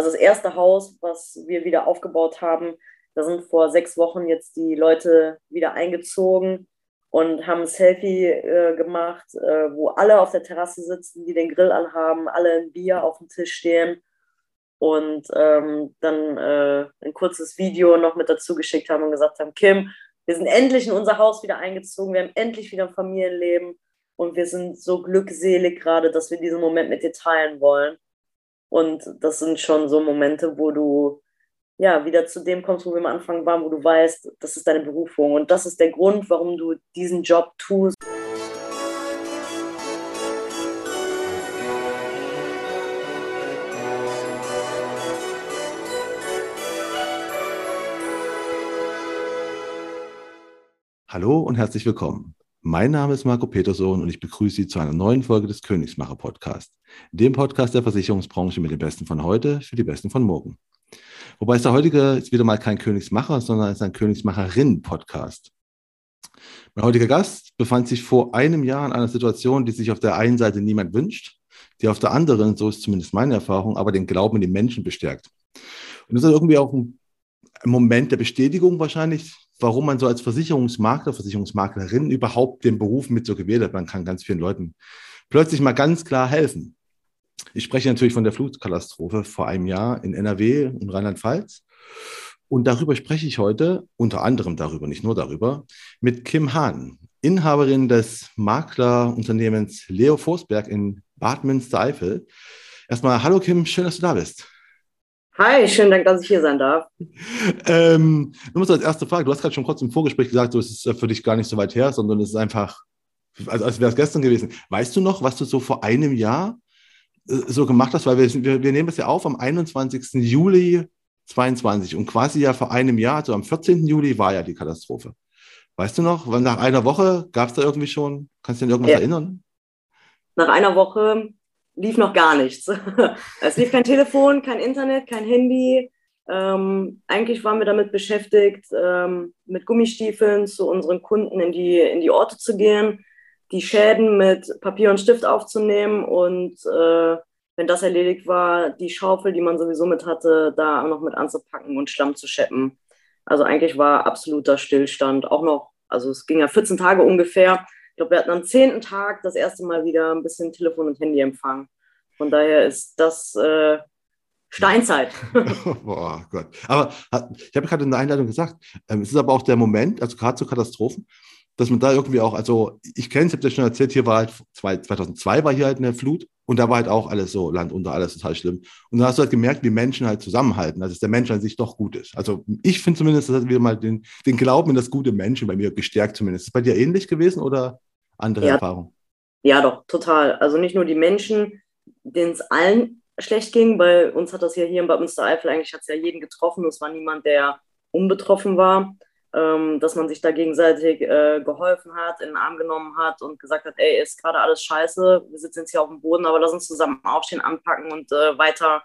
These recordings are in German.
Also das erste Haus, was wir wieder aufgebaut haben, da sind vor sechs Wochen jetzt die Leute wieder eingezogen und haben ein Selfie äh, gemacht, äh, wo alle auf der Terrasse sitzen, die den Grill anhaben, alle ein Bier auf dem Tisch stehen und ähm, dann äh, ein kurzes Video noch mit dazu geschickt haben und gesagt haben, Kim, wir sind endlich in unser Haus wieder eingezogen, wir haben endlich wieder ein Familienleben und wir sind so glückselig gerade, dass wir diesen Moment mit dir teilen wollen. Und das sind schon so Momente, wo du ja wieder zu dem kommst, wo wir am Anfang waren, wo du weißt, das ist deine Berufung und das ist der Grund, warum du diesen Job tust. Hallo und herzlich willkommen. Mein Name ist Marco Petersohn und ich begrüße Sie zu einer neuen Folge des Königsmacher Podcast, dem Podcast der Versicherungsbranche mit den Besten von heute für die Besten von morgen. Wobei es der heutige ist wieder mal kein Königsmacher, sondern es ist ein Königsmacherin-Podcast. Mein heutiger Gast befand sich vor einem Jahr in einer Situation, die sich auf der einen Seite niemand wünscht, die auf der anderen, so ist zumindest meine Erfahrung, aber den Glauben in die Menschen bestärkt. Und das ist irgendwie auch ein Moment der Bestätigung wahrscheinlich, warum man so als Versicherungsmakler, Versicherungsmaklerin überhaupt den Beruf mit so gewählt hat. Man kann ganz vielen Leuten plötzlich mal ganz klar helfen. Ich spreche natürlich von der Flutkatastrophe vor einem Jahr in NRW und Rheinland-Pfalz. Und darüber spreche ich heute, unter anderem darüber, nicht nur darüber, mit Kim Hahn, Inhaberin des Maklerunternehmens Leo Forsberg in Bad Münstereifel. Erstmal, hallo Kim, schön, dass du da bist. Hi, schönen Dank, dass ich hier sein darf. Ähm, du musst als erste Frage, du hast gerade schon kurz im Vorgespräch gesagt, so, es ist für dich gar nicht so weit her, sondern es ist einfach, also als wäre es gestern gewesen. Weißt du noch, was du so vor einem Jahr äh, so gemacht hast? Weil wir, wir, wir nehmen das ja auf am 21. Juli 22 und quasi ja vor einem Jahr, also am 14. Juli war ja die Katastrophe. Weißt du noch, nach einer Woche gab es da irgendwie schon, kannst du dich an irgendwas ja. erinnern? Nach einer Woche lief noch gar nichts. es lief kein Telefon, kein Internet, kein Handy. Ähm, eigentlich waren wir damit beschäftigt, ähm, mit Gummistiefeln zu unseren Kunden in die, in die Orte zu gehen, die Schäden mit Papier und Stift aufzunehmen und äh, wenn das erledigt war, die Schaufel, die man sowieso mit hatte, da noch mit anzupacken und Schlamm zu scheppen. Also eigentlich war absoluter Stillstand. Auch noch, also es ging ja 14 Tage ungefähr glaube, wir hatten am zehnten Tag das erste Mal wieder ein bisschen Telefon- und Handyempfang. Von daher ist das äh, Steinzeit. Boah, Gott. Aber ich habe gerade in der Einleitung gesagt, ähm, es ist aber auch der Moment, also gerade zu Katastrophen, dass man da irgendwie auch, also ich kenne es, ich habe dir schon erzählt, hier war halt 2002 war hier halt eine Flut und da war halt auch alles so Land unter, alles total schlimm. Und da hast du halt gemerkt, wie Menschen halt zusammenhalten, also dass der Mensch an sich doch gut ist. Also ich finde zumindest, das hat wieder mal den, den Glauben in das gute Menschen bei mir gestärkt zumindest. Ist es bei dir ähnlich gewesen oder? Andere ja, Erfahrung. Ja, doch, total. Also nicht nur die Menschen, denen es allen schlecht ging, bei uns hat das ja hier in Bad Münstereifel eigentlich hat es ja jeden getroffen. Es war niemand, der unbetroffen war. Ähm, dass man sich da gegenseitig äh, geholfen hat, in den Arm genommen hat und gesagt hat, ey, ist gerade alles scheiße, wir sitzen jetzt hier auf dem Boden, aber lass uns zusammen aufstehen, anpacken und äh, weiter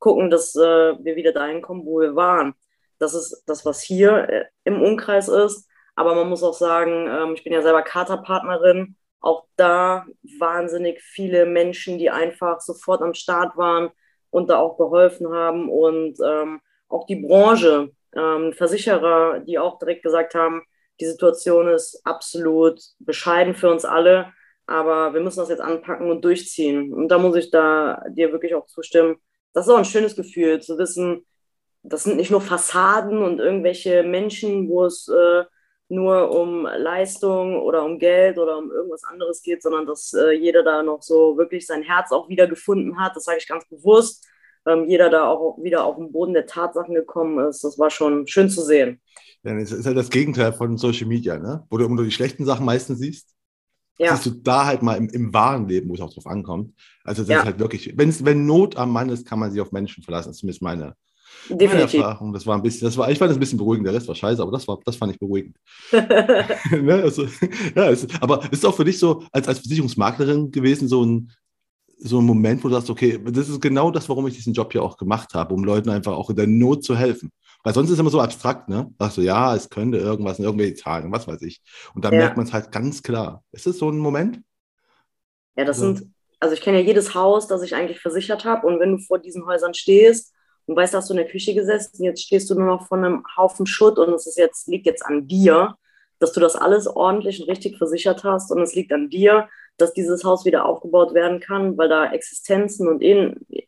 gucken, dass äh, wir wieder dahin kommen, wo wir waren. Das ist das, was hier äh, im Umkreis ist. Aber man muss auch sagen, ähm, ich bin ja selber Katerpartnerin. Auch da wahnsinnig viele Menschen, die einfach sofort am Start waren und da auch geholfen haben. Und ähm, auch die Branche, ähm, Versicherer, die auch direkt gesagt haben, die Situation ist absolut bescheiden für uns alle, aber wir müssen das jetzt anpacken und durchziehen. Und da muss ich da dir wirklich auch zustimmen. Das ist auch ein schönes Gefühl, zu wissen, das sind nicht nur Fassaden und irgendwelche Menschen, wo es äh, nur um Leistung oder um Geld oder um irgendwas anderes geht, sondern dass äh, jeder da noch so wirklich sein Herz auch wieder gefunden hat. Das sage ich ganz bewusst. Ähm, jeder da auch wieder auf den Boden der Tatsachen gekommen ist. Das war schon schön zu sehen. Ja, das ist halt das Gegenteil von Social Media, ne? wo du immer nur die schlechten Sachen meistens siehst. Ja. Siehst du da halt mal im, im wahren Leben, wo es auch drauf ankommt. Also das ja. ist halt wirklich, wenn's, wenn Not am Mann ist, kann man sich auf Menschen verlassen. Das ist zumindest meine, Definitiv. Erfahrung. Das war ein bisschen, das war, ich fand das ein bisschen beruhigend. Der Rest war scheiße, aber das war, das fand ich beruhigend. ne? also, ja, es, aber ist auch für dich so als, als Versicherungsmaklerin gewesen, so ein, so ein Moment, wo du sagst, okay, das ist genau das, warum ich diesen Job hier auch gemacht habe, um Leuten einfach auch in der Not zu helfen. Weil sonst ist es immer so abstrakt, ne? Sagst du, ja, es könnte irgendwas, irgendwelche Zahlen, was weiß ich. Und dann ja. merkt man es halt ganz klar. Ist es so ein Moment? Ja, das also. sind, also ich kenne ja jedes Haus, das ich eigentlich versichert habe. Und wenn du vor diesen Häusern stehst und weißt, hast du in der Küche gesessen, jetzt stehst du nur noch vor einem Haufen Schutt und es ist jetzt, liegt jetzt an dir, dass du das alles ordentlich und richtig versichert hast und es liegt an dir, dass dieses Haus wieder aufgebaut werden kann, weil da Existenzen und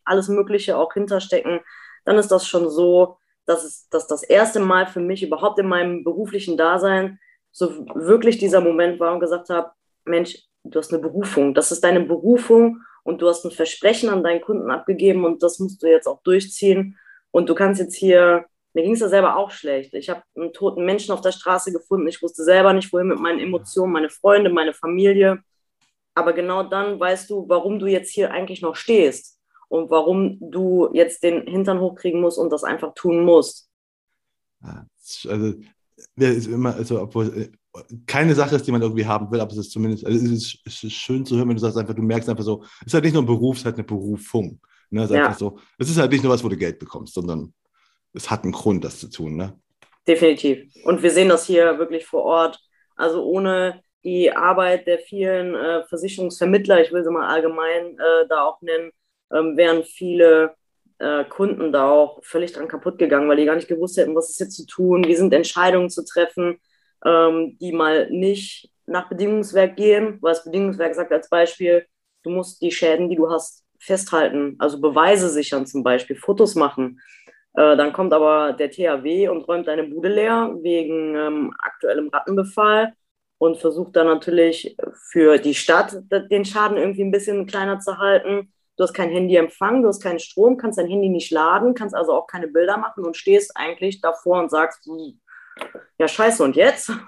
alles Mögliche auch hinterstecken, dann ist das schon so, dass, es, dass das erste Mal für mich überhaupt in meinem beruflichen Dasein so wirklich dieser Moment war und gesagt habe, Mensch, du hast eine Berufung, das ist deine Berufung und du hast ein Versprechen an deinen Kunden abgegeben und das musst du jetzt auch durchziehen. Und du kannst jetzt hier, mir ging es ja selber auch schlecht, ich habe einen toten Menschen auf der Straße gefunden, ich wusste selber nicht, wohin mit meinen Emotionen, meine Freunde, meine Familie, aber genau dann weißt du, warum du jetzt hier eigentlich noch stehst und warum du jetzt den Hintern hochkriegen musst und das einfach tun musst. Also, ja, ist immer, also, obwohl, äh, keine Sache ist, die man irgendwie haben will, aber es ist zumindest, also es ist, es ist schön zu hören, wenn du sagst einfach, du merkst einfach so, es ist halt nicht nur ein Beruf, es ist halt eine Berufung. Ne? Es, ist ja. so, es ist halt nicht nur was, wo du Geld bekommst, sondern es hat einen Grund, das zu tun. Ne? Definitiv. Und wir sehen das hier wirklich vor Ort. Also ohne die Arbeit der vielen äh, Versicherungsvermittler, ich will sie mal allgemein äh, da auch nennen, ähm, wären viele äh, Kunden da auch völlig dran kaputt gegangen, weil die gar nicht gewusst hätten, was ist jetzt zu tun, wie sind Entscheidungen zu treffen, ähm, die mal nicht nach Bedingungswerk gehen, weil das Bedingungswerk sagt als Beispiel, du musst die Schäden, die du hast, festhalten, also Beweise sichern zum Beispiel, Fotos machen. Äh, dann kommt aber der THW und räumt deine Bude leer wegen ähm, aktuellem Rattenbefall und versucht dann natürlich für die Stadt den Schaden irgendwie ein bisschen kleiner zu halten. Du hast kein Handyempfang, du hast keinen Strom, kannst dein Handy nicht laden, kannst also auch keine Bilder machen und stehst eigentlich davor und sagst, ja scheiße und jetzt?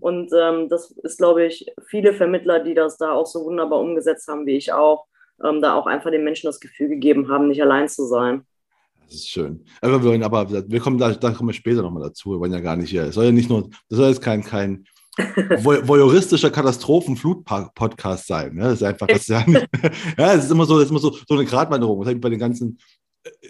Und ähm, das ist, glaube ich, viele Vermittler, die das da auch so wunderbar umgesetzt haben, wie ich auch, ähm, da auch einfach den Menschen das Gefühl gegeben haben, nicht allein zu sein. Das ist schön. Aber wir, wollen, aber wir kommen da, da kommen wir später nochmal dazu. Wir wollen ja gar nicht hier. Es soll ja nicht nur, das soll jetzt kein, kein voyeuristischer Katastrophenflut-Podcast sein. Ne? Das ist einfach, das ist ja, ja, es ist immer so, es ist immer so, so eine Gratwanderung. Das bei den ganzen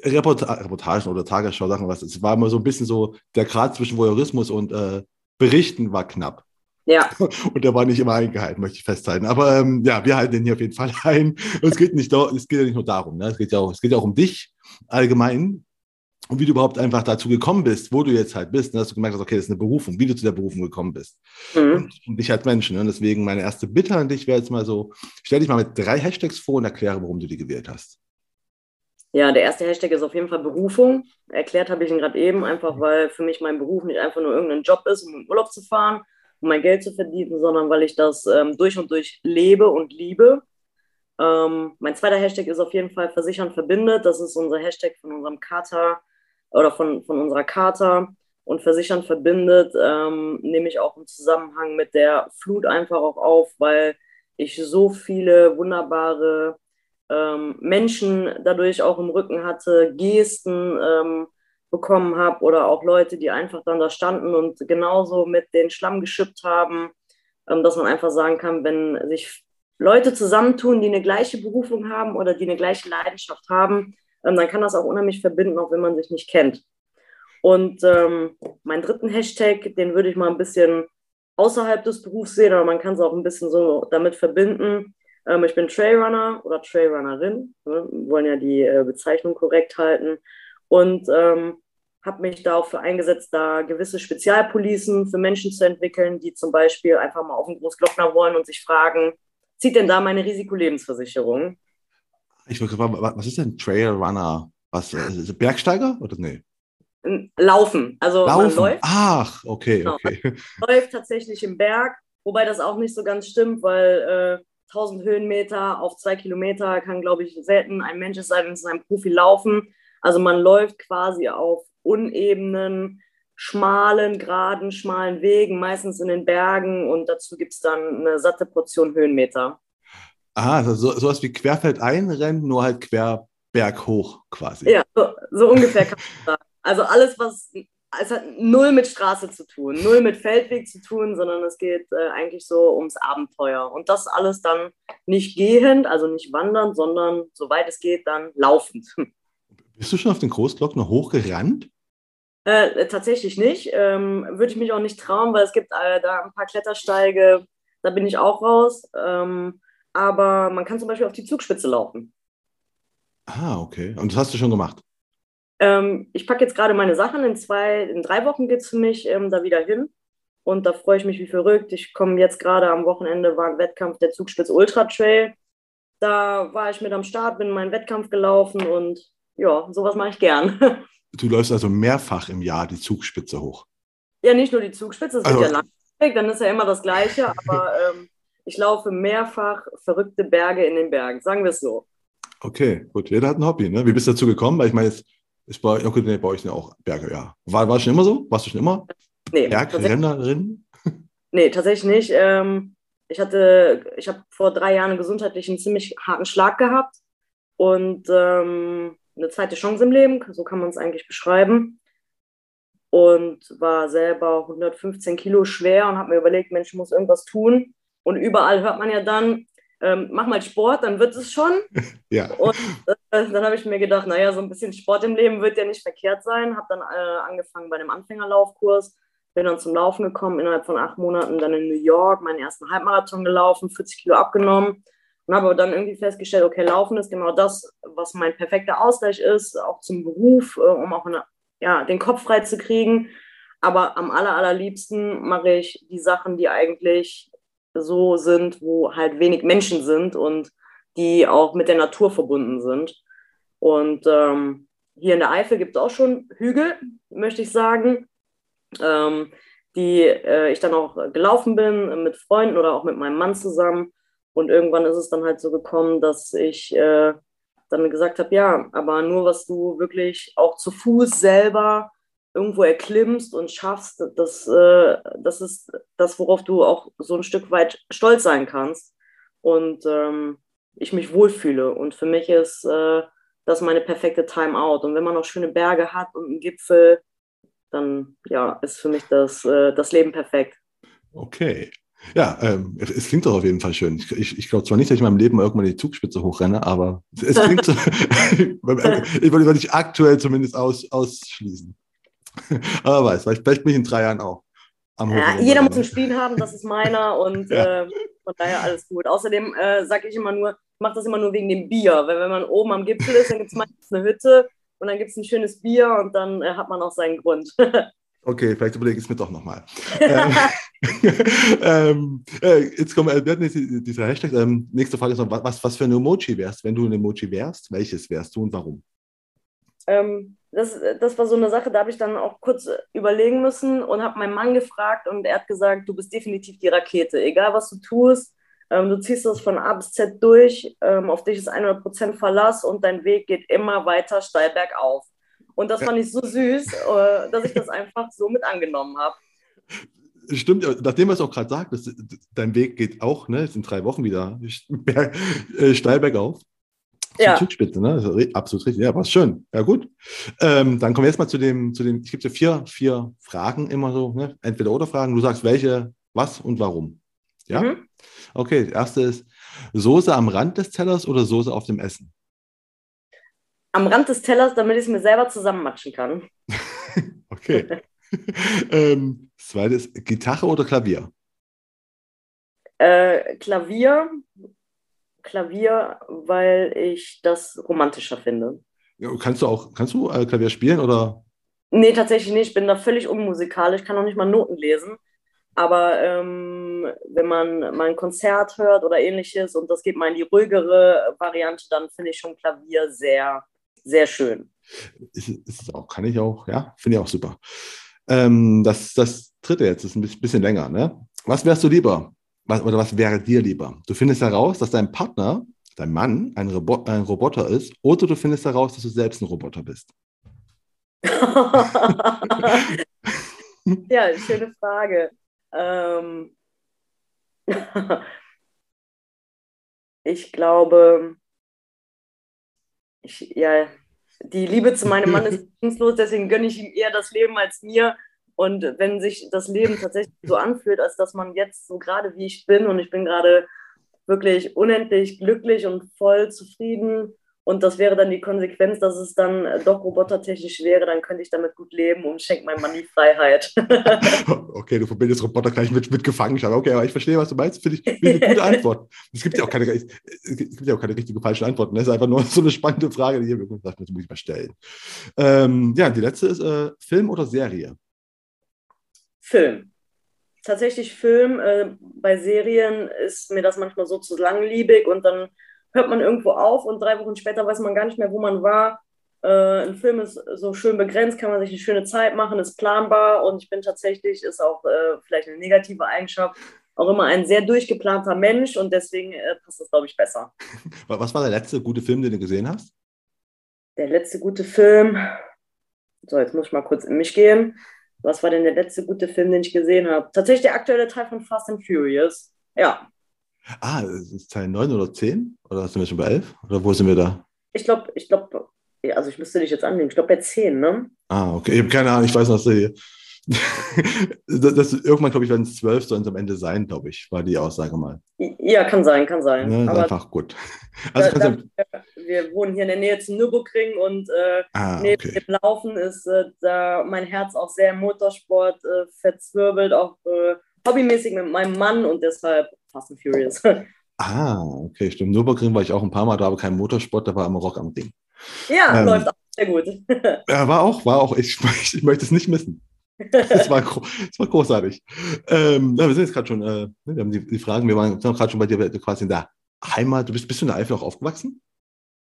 Reporta Reportagen oder Tagesschau-Sachen, was, es war immer so ein bisschen so, der Grad zwischen Voyeurismus und äh, Berichten war knapp. Ja. Und der war nicht immer eingehalten, möchte ich festhalten. Aber ähm, ja, wir halten den hier auf jeden Fall ein. Und es geht, nicht, es geht ja nicht nur darum, ne? es, geht ja auch, es geht ja auch um dich allgemein und wie du überhaupt einfach dazu gekommen bist, wo du jetzt halt bist, ne, dass du gemerkt hast, okay, das ist eine Berufung, wie du zu der Berufung gekommen bist. Mhm. Und, und dich als Mensch. Ne? Und deswegen meine erste Bitte an dich wäre jetzt mal so, stell dich mal mit drei Hashtags vor und erkläre, warum du die gewählt hast. Ja, der erste Hashtag ist auf jeden Fall Berufung. Erklärt habe ich ihn gerade eben, einfach weil für mich mein Beruf nicht einfach nur irgendein Job ist, um in Urlaub zu fahren, um mein Geld zu verdienen, sondern weil ich das ähm, durch und durch lebe und liebe. Ähm, mein zweiter Hashtag ist auf jeden Fall Versichern verbindet. Das ist unser Hashtag von unserem Kater oder von, von unserer Charta und Versichern verbindet, ähm, nehme ich auch im Zusammenhang mit der Flut einfach auch auf, weil ich so viele wunderbare ähm, Menschen dadurch auch im Rücken hatte, Gesten ähm, bekommen habe oder auch Leute, die einfach dann da standen und genauso mit den Schlamm geschippt haben, ähm, dass man einfach sagen kann, wenn sich Leute zusammentun, die eine gleiche Berufung haben oder die eine gleiche Leidenschaft haben, ähm, dann kann das auch unheimlich verbinden, auch wenn man sich nicht kennt. Und ähm, meinen dritten Hashtag, den würde ich mal ein bisschen außerhalb des Berufs sehen, aber man kann es auch ein bisschen so damit verbinden. Ähm, ich bin Trailrunner oder Trailrunnerin, ne? wir wollen ja die äh, Bezeichnung korrekt halten. Und ähm, habe mich da auch für eingesetzt, da gewisse Spezialpolicen für Menschen zu entwickeln, die zum Beispiel einfach mal auf den Großglockner wollen und sich fragen, zieht denn da meine Risikolebensversicherung? Ich wollte fragen, was ist denn Trailrunner? Was, äh, Bergsteiger oder nee? Laufen. Also Laufen. man läuft. Ach, okay, genau. okay. Man läuft tatsächlich im Berg, wobei das auch nicht so ganz stimmt, weil äh, 1000 Höhenmeter auf zwei Kilometer kann, glaube ich, selten ein Mensch, es sei denn, es ist ein Profi, laufen. Also man läuft quasi auf unebenen, schmalen, geraden, schmalen Wegen, meistens in den Bergen und dazu gibt es dann eine satte Portion Höhenmeter. Ah, also so, sowas wie Querfeld einrennen, nur halt quer berghoch quasi. Ja, so, so ungefähr kann man sagen. Also alles, was, es hat null mit Straße zu tun, null mit Feldweg zu tun, sondern es geht äh, eigentlich so ums Abenteuer. Und das alles dann nicht gehend, also nicht wandern, sondern soweit es geht, dann laufend. Bist du schon auf den Großglockner hochgerannt? Äh, tatsächlich nicht. Ähm, Würde ich mich auch nicht trauen, weil es gibt äh, da ein paar Klettersteige, da bin ich auch raus. Ähm, aber man kann zum Beispiel auf die Zugspitze laufen. Ah, okay. Und das hast du schon gemacht? Ähm, ich packe jetzt gerade meine Sachen. In zwei, in drei Wochen geht es für mich ähm, da wieder hin. Und da freue ich mich wie verrückt. Ich komme jetzt gerade am Wochenende, war ein Wettkampf der Zugspitz Ultra Trail. Da war ich mit am Start, bin meinen Wettkampf gelaufen und ja, sowas mache ich gern. Du läufst also mehrfach im Jahr die Zugspitze hoch. Ja, nicht nur die Zugspitze, das also, wird ja langweilig, dann ist ja immer das Gleiche, aber ähm, ich laufe mehrfach verrückte Berge in den Bergen, sagen wir es so. Okay, gut. Jeder hat ein Hobby. Ne? Wie bist du dazu gekommen? Weil ich meine, jetzt ist bei, okay, nee, bei euch sind ja auch Berge, ja. War, war schon immer so? Warst du schon immer nee, Bergrennerin? Nee, tatsächlich nicht. Ähm, ich hatte, ich habe vor drei Jahren einen gesundheitlichen ziemlich harten Schlag gehabt und ähm, eine zweite Chance im Leben, so kann man es eigentlich beschreiben. Und war selber 115 Kilo schwer und habe mir überlegt, Mensch, ich muss irgendwas tun. Und überall hört man ja dann, ähm, mach mal Sport, dann wird es schon. ja. Und äh, dann habe ich mir gedacht, naja, so ein bisschen Sport im Leben wird ja nicht verkehrt sein. Habe dann äh, angefangen bei einem Anfängerlaufkurs, bin dann zum Laufen gekommen, innerhalb von acht Monaten dann in New York meinen ersten Halbmarathon gelaufen, 40 Kilo abgenommen und habe dann irgendwie festgestellt, okay, Laufen ist genau das, was mein perfekter Ausgleich ist, auch zum Beruf, äh, um auch eine, ja, den Kopf frei zu kriegen. Aber am aller, allerliebsten mache ich die Sachen, die eigentlich so sind, wo halt wenig Menschen sind und die auch mit der Natur verbunden sind. Und ähm, hier in der Eifel gibt es auch schon Hügel, möchte ich sagen, ähm, die äh, ich dann auch gelaufen bin mit Freunden oder auch mit meinem Mann zusammen. Und irgendwann ist es dann halt so gekommen, dass ich äh, dann gesagt habe, ja, aber nur was du wirklich auch zu Fuß selber irgendwo erklimmst und schaffst, das, äh, das ist das, worauf du auch so ein Stück weit stolz sein kannst und ähm, ich mich wohlfühle. Und für mich ist äh, das meine perfekte Timeout. Und wenn man noch schöne Berge hat und einen Gipfel, dann ja, ist für mich das, äh, das Leben perfekt. Okay. Ja, ähm, es klingt doch auf jeden Fall schön. Ich, ich, ich glaube zwar nicht, dass ich in meinem Leben irgendwann die Zugspitze hochrenne, aber es klingt so. ich würde nicht aktuell zumindest aus, ausschließen. Aber weiß, vielleicht, bin ich in drei Jahren auch. Ja, jeder muss ein Spiel haben, das ist meiner und ja. äh, von daher alles gut. Außerdem äh, sage ich immer nur, ich mache das immer nur wegen dem Bier, weil wenn man oben am Gipfel ist, dann gibt es meistens eine Hütte und dann gibt es ein schönes Bier und dann äh, hat man auch seinen Grund. Okay, vielleicht überlege ich es mir doch nochmal. ähm, ähm, äh, jetzt kommen wir, wir hatten dieser Hashtag. Ähm, nächste Frage ist noch, was, was für ein Emoji wärst, wenn du ein Emoji wärst? Welches wärst du und warum? Ähm, das, das war so eine Sache, da habe ich dann auch kurz überlegen müssen und habe meinen Mann gefragt und er hat gesagt, du bist definitiv die Rakete. Egal, was du tust, ähm, du ziehst das von A bis Z durch, ähm, auf dich ist 100% Verlass und dein Weg geht immer weiter steil bergauf. Und das fand ich so süß, äh, dass ich das einfach so mit angenommen habe. Stimmt, nachdem was auch gerade sagt, dein Weg geht auch, ne, in drei Wochen wieder äh, steil bergauf ja. Zugspitze, ne? Absolut richtig. Ja, war schön. Ja, gut. Ähm, dann kommen wir jetzt mal zu dem, zu dem, ich gebe dir vier, vier Fragen immer so, ne? Entweder oder Fragen. Du sagst welche, was und warum. Ja? Mhm. Okay, das erste ist Soße am Rand des Tellers oder Soße auf dem Essen? Am Rand des Tellers, damit ich es mir selber zusammenmatschen kann. okay. ähm, zweites, Gitarre oder Klavier? Äh, Klavier, Klavier, weil ich das romantischer finde. Ja, kannst du auch, kannst du äh, Klavier spielen oder? Nee, tatsächlich nicht. Ich bin da völlig unmusikalisch, kann auch nicht mal Noten lesen. Aber ähm, wenn man mal ein Konzert hört oder ähnliches und das geht mal in die ruhigere Variante, dann finde ich schon Klavier sehr, sehr schön. Ist, ist auch, kann ich auch, ja, finde ich auch super. Ähm, das, das dritte jetzt ist ein bisschen länger, ne? Was wärst du lieber? Was, oder was wäre dir lieber? Du findest heraus, dass dein Partner, dein Mann, ein, Robo ein Roboter ist, oder du findest heraus, dass du selbst ein Roboter bist? ja, schöne Frage. Ähm ich glaube, ich, ja, die Liebe zu meinem Mann ist bedingungslos, deswegen gönne ich ihm eher das Leben als mir. Und wenn sich das Leben tatsächlich so anfühlt, als dass man jetzt so gerade wie ich bin und ich bin gerade wirklich unendlich glücklich und voll zufrieden und das wäre dann die Konsequenz, dass es dann doch robotertechnisch wäre, dann könnte ich damit gut leben und schenke meinem Mann die Freiheit. okay, du verbindest Roboter gleich mit, mit Gefangenschaft. Okay, aber ich verstehe, was du meinst. Finde ich, find eine gute Antwort. Es gibt ja auch keine, es gibt ja auch keine richtige falsche Antworten. Das ist einfach nur so eine spannende Frage, die hier das muss ich mal stellen. Ähm, ja, die letzte ist äh, Film oder Serie? Film. Tatsächlich Film. Äh, bei Serien ist mir das manchmal so zu langlebig und dann hört man irgendwo auf und drei Wochen später weiß man gar nicht mehr, wo man war. Äh, ein Film ist so schön begrenzt, kann man sich eine schöne Zeit machen, ist planbar und ich bin tatsächlich, ist auch äh, vielleicht eine negative Eigenschaft, auch immer ein sehr durchgeplanter Mensch und deswegen äh, passt das, glaube ich, besser. Was war der letzte gute Film, den du gesehen hast? Der letzte gute Film, so jetzt muss ich mal kurz in mich gehen. Was war denn der letzte gute Film, den ich gesehen habe? Tatsächlich der aktuelle Teil von Fast and Furious. Ja, Ah, ist es Teil 9 oder 10? Oder sind wir schon bei 11? Oder wo sind wir da? Ich glaube, ich glaube, also ich müsste dich jetzt annehmen. Ich glaube bei 10, ne? Ah, okay. Ich habe keine Ahnung, ich weiß noch, dass hier. das, das, irgendwann, glaube ich, werden es 12, sollen es am Ende sein, glaube ich, war die Aussage mal. Ja, kann sein, kann sein. Ne, Aber einfach gut. Also da, da, wir wohnen hier in der Nähe zum Nürburgring und äh, ah, neben okay. dem Laufen ist äh, da mein Herz auch sehr im Motorsport äh, verzwirbelt, auch äh, hobbymäßig mit meinem Mann und deshalb Fast and Furious. Ah, okay, stimmt. Nürburgring war ich auch ein paar Mal, da aber kein Motorsport, da war immer Rock am Ring. Ja, ähm, läuft auch sehr gut. ja, war auch, war auch, ich, ich, ich möchte es nicht missen. Das war, das war großartig. Ähm, ja, wir sind jetzt gerade schon, äh, ne, wir haben die, die, Fragen, wir waren gerade schon bei dir quasi in der Heimat. Du bist, bist du in der Eifel auch aufgewachsen?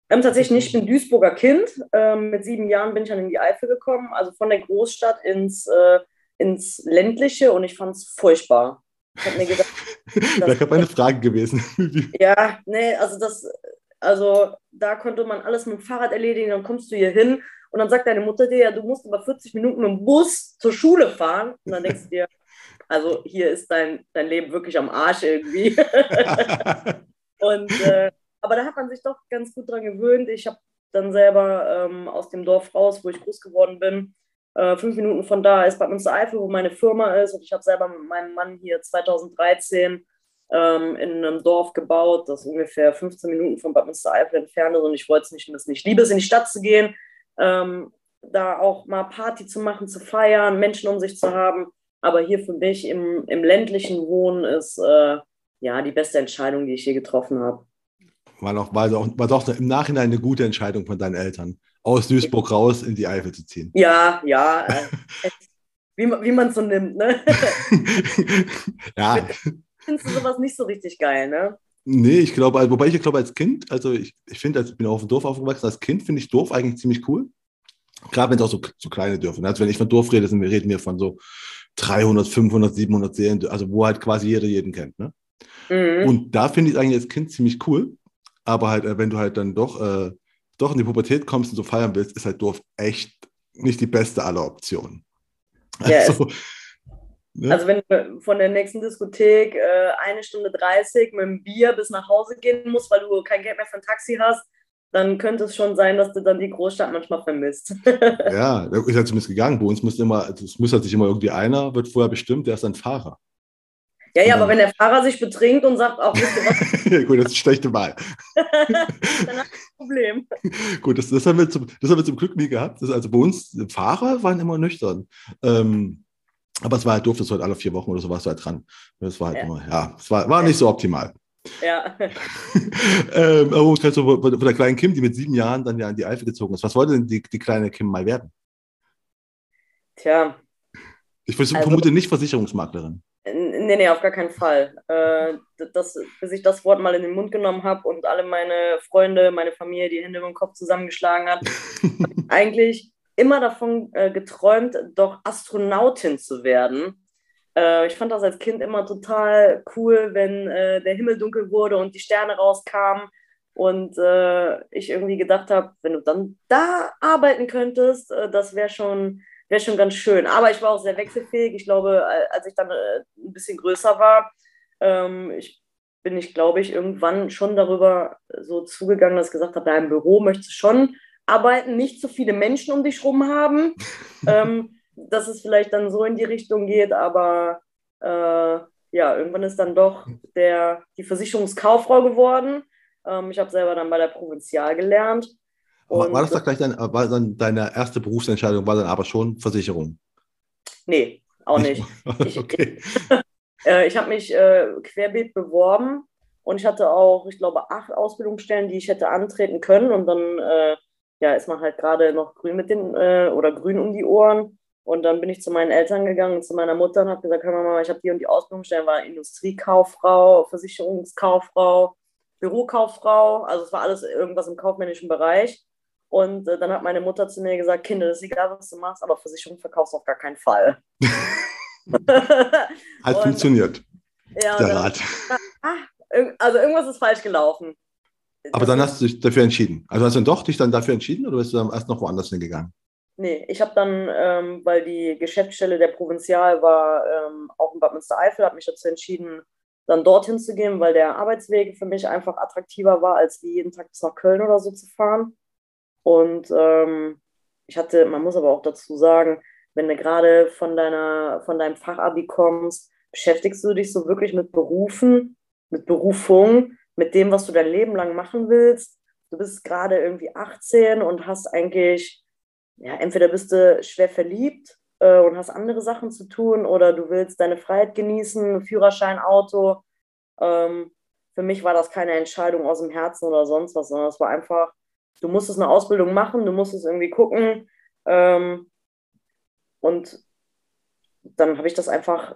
Ähm, tatsächlich nicht, ich bin Duisburger Kind. Ähm, mit sieben Jahren bin ich dann in die Eifel gekommen, also von der Großstadt ins, äh, ins ländliche und ich fand es furchtbar. Ich habe mir gedacht, das wäre meine Frage gewesen. ja, nee, also das, also da konnte man alles mit dem Fahrrad erledigen, dann kommst du hier hin und dann sagt deine Mutter dir, ja, du musst über 40 Minuten dem Bus zur Schule fahren. Und dann denkst du dir, also hier ist dein, dein Leben wirklich am Arsch irgendwie. und äh, aber da hat man sich doch ganz gut dran gewöhnt. Ich habe dann selber ähm, aus dem Dorf raus, wo ich groß geworden bin, äh, fünf Minuten von da ist Bad Münstereifel, wo meine Firma ist. Und ich habe selber mit meinem Mann hier 2013 ähm, in einem Dorf gebaut, das ungefähr 15 Minuten von Bad Münstereifel entfernt ist. Und ich wollte es nicht missen. Ich liebe es, in die Stadt zu gehen, ähm, da auch mal Party zu machen, zu feiern, Menschen um sich zu haben. Aber hier für mich im, im ländlichen Wohnen ist äh, ja die beste Entscheidung, die ich je getroffen habe. War doch, war, doch, war doch im Nachhinein eine gute Entscheidung von deinen Eltern aus Duisburg raus in die Eifel zu ziehen. Ja, ja. Äh, wie, wie man es so nimmt, ne? ja. Findest du sowas nicht so richtig geil, ne? Nee, ich glaube, also, wobei ich glaube, als Kind, also ich, ich finde, also ich bin auf dem Dorf aufgewachsen, als Kind finde ich Dorf eigentlich ziemlich cool. Gerade wenn es auch so, so kleine Dörfer. Also wenn ich von Dorf rede, sind wir reden wir von so 300, 500, 700 Serien, also wo halt quasi jeder jeden kennt. Ne? Mhm. Und da finde ich es eigentlich als Kind ziemlich cool. Aber halt, äh, wenn du halt dann doch äh, doch in die Pubertät kommst und so feiern willst, ist halt Dorf echt nicht die beste aller Optionen. Also, ne? also, wenn du von der nächsten Diskothek äh, eine Stunde 30 mit dem Bier bis nach Hause gehen musst, weil du kein Geld mehr für ein Taxi hast, dann könnte es schon sein, dass du dann die Großstadt manchmal vermisst. ja, ist ja zumindest gegangen. Bei uns muss immer, also es muss halt sich immer irgendwie einer, wird vorher bestimmt, der ist dann Fahrer. Ja, ja, aber wenn der Fahrer sich betrinkt und sagt, auch, wisst ihr was? ja, gut, das ist eine schlechte Wahl. dann hast du ein Problem. gut, das, das, haben wir zum, das haben wir zum Glück nie gehabt. Das, also bei uns, Fahrer waren immer nüchtern. Ähm, aber es war halt doof, das war halt alle vier Wochen oder so warst du halt dran. Das war halt ja. immer, ja, es war, war nicht so optimal. Ja. ähm, aber so von der kleinen Kim, die mit sieben Jahren dann ja in die Eifel gezogen ist. Was wollte denn die, die kleine Kim mal werden? Tja. Ich also, vermute nicht Versicherungsmaklerin. Nee, nee, auf gar keinen Fall. Äh, das, bis ich das Wort mal in den Mund genommen habe und alle meine Freunde, meine Familie die Hände über den Kopf zusammengeschlagen hat, eigentlich immer davon äh, geträumt, doch Astronautin zu werden. Äh, ich fand das als Kind immer total cool, wenn äh, der Himmel dunkel wurde und die Sterne rauskamen und äh, ich irgendwie gedacht habe, wenn du dann da arbeiten könntest, äh, das wäre schon wäre schon ganz schön. Aber ich war auch sehr wechselfähig. Ich glaube, als ich dann äh, ein bisschen größer war, ähm, ich bin ich, glaube ich, irgendwann schon darüber so zugegangen, dass ich gesagt habe, ja, im Büro möchtest du schon arbeiten, nicht so viele Menschen um dich rum haben, ähm, dass es vielleicht dann so in die Richtung geht, aber äh, ja, irgendwann ist dann doch der, die Versicherungskauffrau geworden. Ähm, ich habe selber dann bei der Provinzial gelernt. war, war das doch gleich dein, war dann deine erste Berufsentscheidung, war dann aber schon Versicherung? Nee, auch nicht. Ich, okay. äh, ich habe mich äh, querbeet beworben und ich hatte auch, ich glaube, acht Ausbildungsstellen, die ich hätte antreten können. Und dann äh, ja, ist man halt gerade noch grün mit den äh, oder grün um die Ohren. Und dann bin ich zu meinen Eltern gegangen, zu meiner Mutter und habe gesagt, hör mal, ich habe die und die Ausbildungsstellen, war Industriekauffrau, Versicherungskauffrau, Bürokauffrau, also es war alles irgendwas im kaufmännischen Bereich. Und äh, dann hat meine Mutter zu mir gesagt, Kinder, das ist egal, was du machst, aber Versicherung verkaufst du auf gar keinen Fall. Hat und, funktioniert. Ja, der Rat. Ach, also irgendwas ist falsch gelaufen. Aber dann hast du dich dafür entschieden. Also hast du dann doch dich dann dafür entschieden oder bist du dann erst noch woanders hingegangen? Nee, ich habe dann, ähm, weil die Geschäftsstelle der Provinzial war, ähm, auch in Bad Münstereifel, habe mich dazu entschieden, dann dorthin zu gehen, weil der Arbeitsweg für mich einfach attraktiver war, als wie jeden Tag bis nach Köln oder so zu fahren. Und ähm, ich hatte, man muss aber auch dazu sagen, wenn du gerade von deiner, von deinem Fachabi kommst, beschäftigst du dich so wirklich mit Berufen, mit Berufung, mit dem, was du dein Leben lang machen willst. Du bist gerade irgendwie 18 und hast eigentlich, ja, entweder bist du schwer verliebt äh, und hast andere Sachen zu tun oder du willst deine Freiheit genießen, Führerschein, Auto. Ähm, für mich war das keine Entscheidung aus dem Herzen oder sonst was, sondern es war einfach, du musstest eine Ausbildung machen, du musstest irgendwie gucken. Ähm, und dann habe ich das einfach,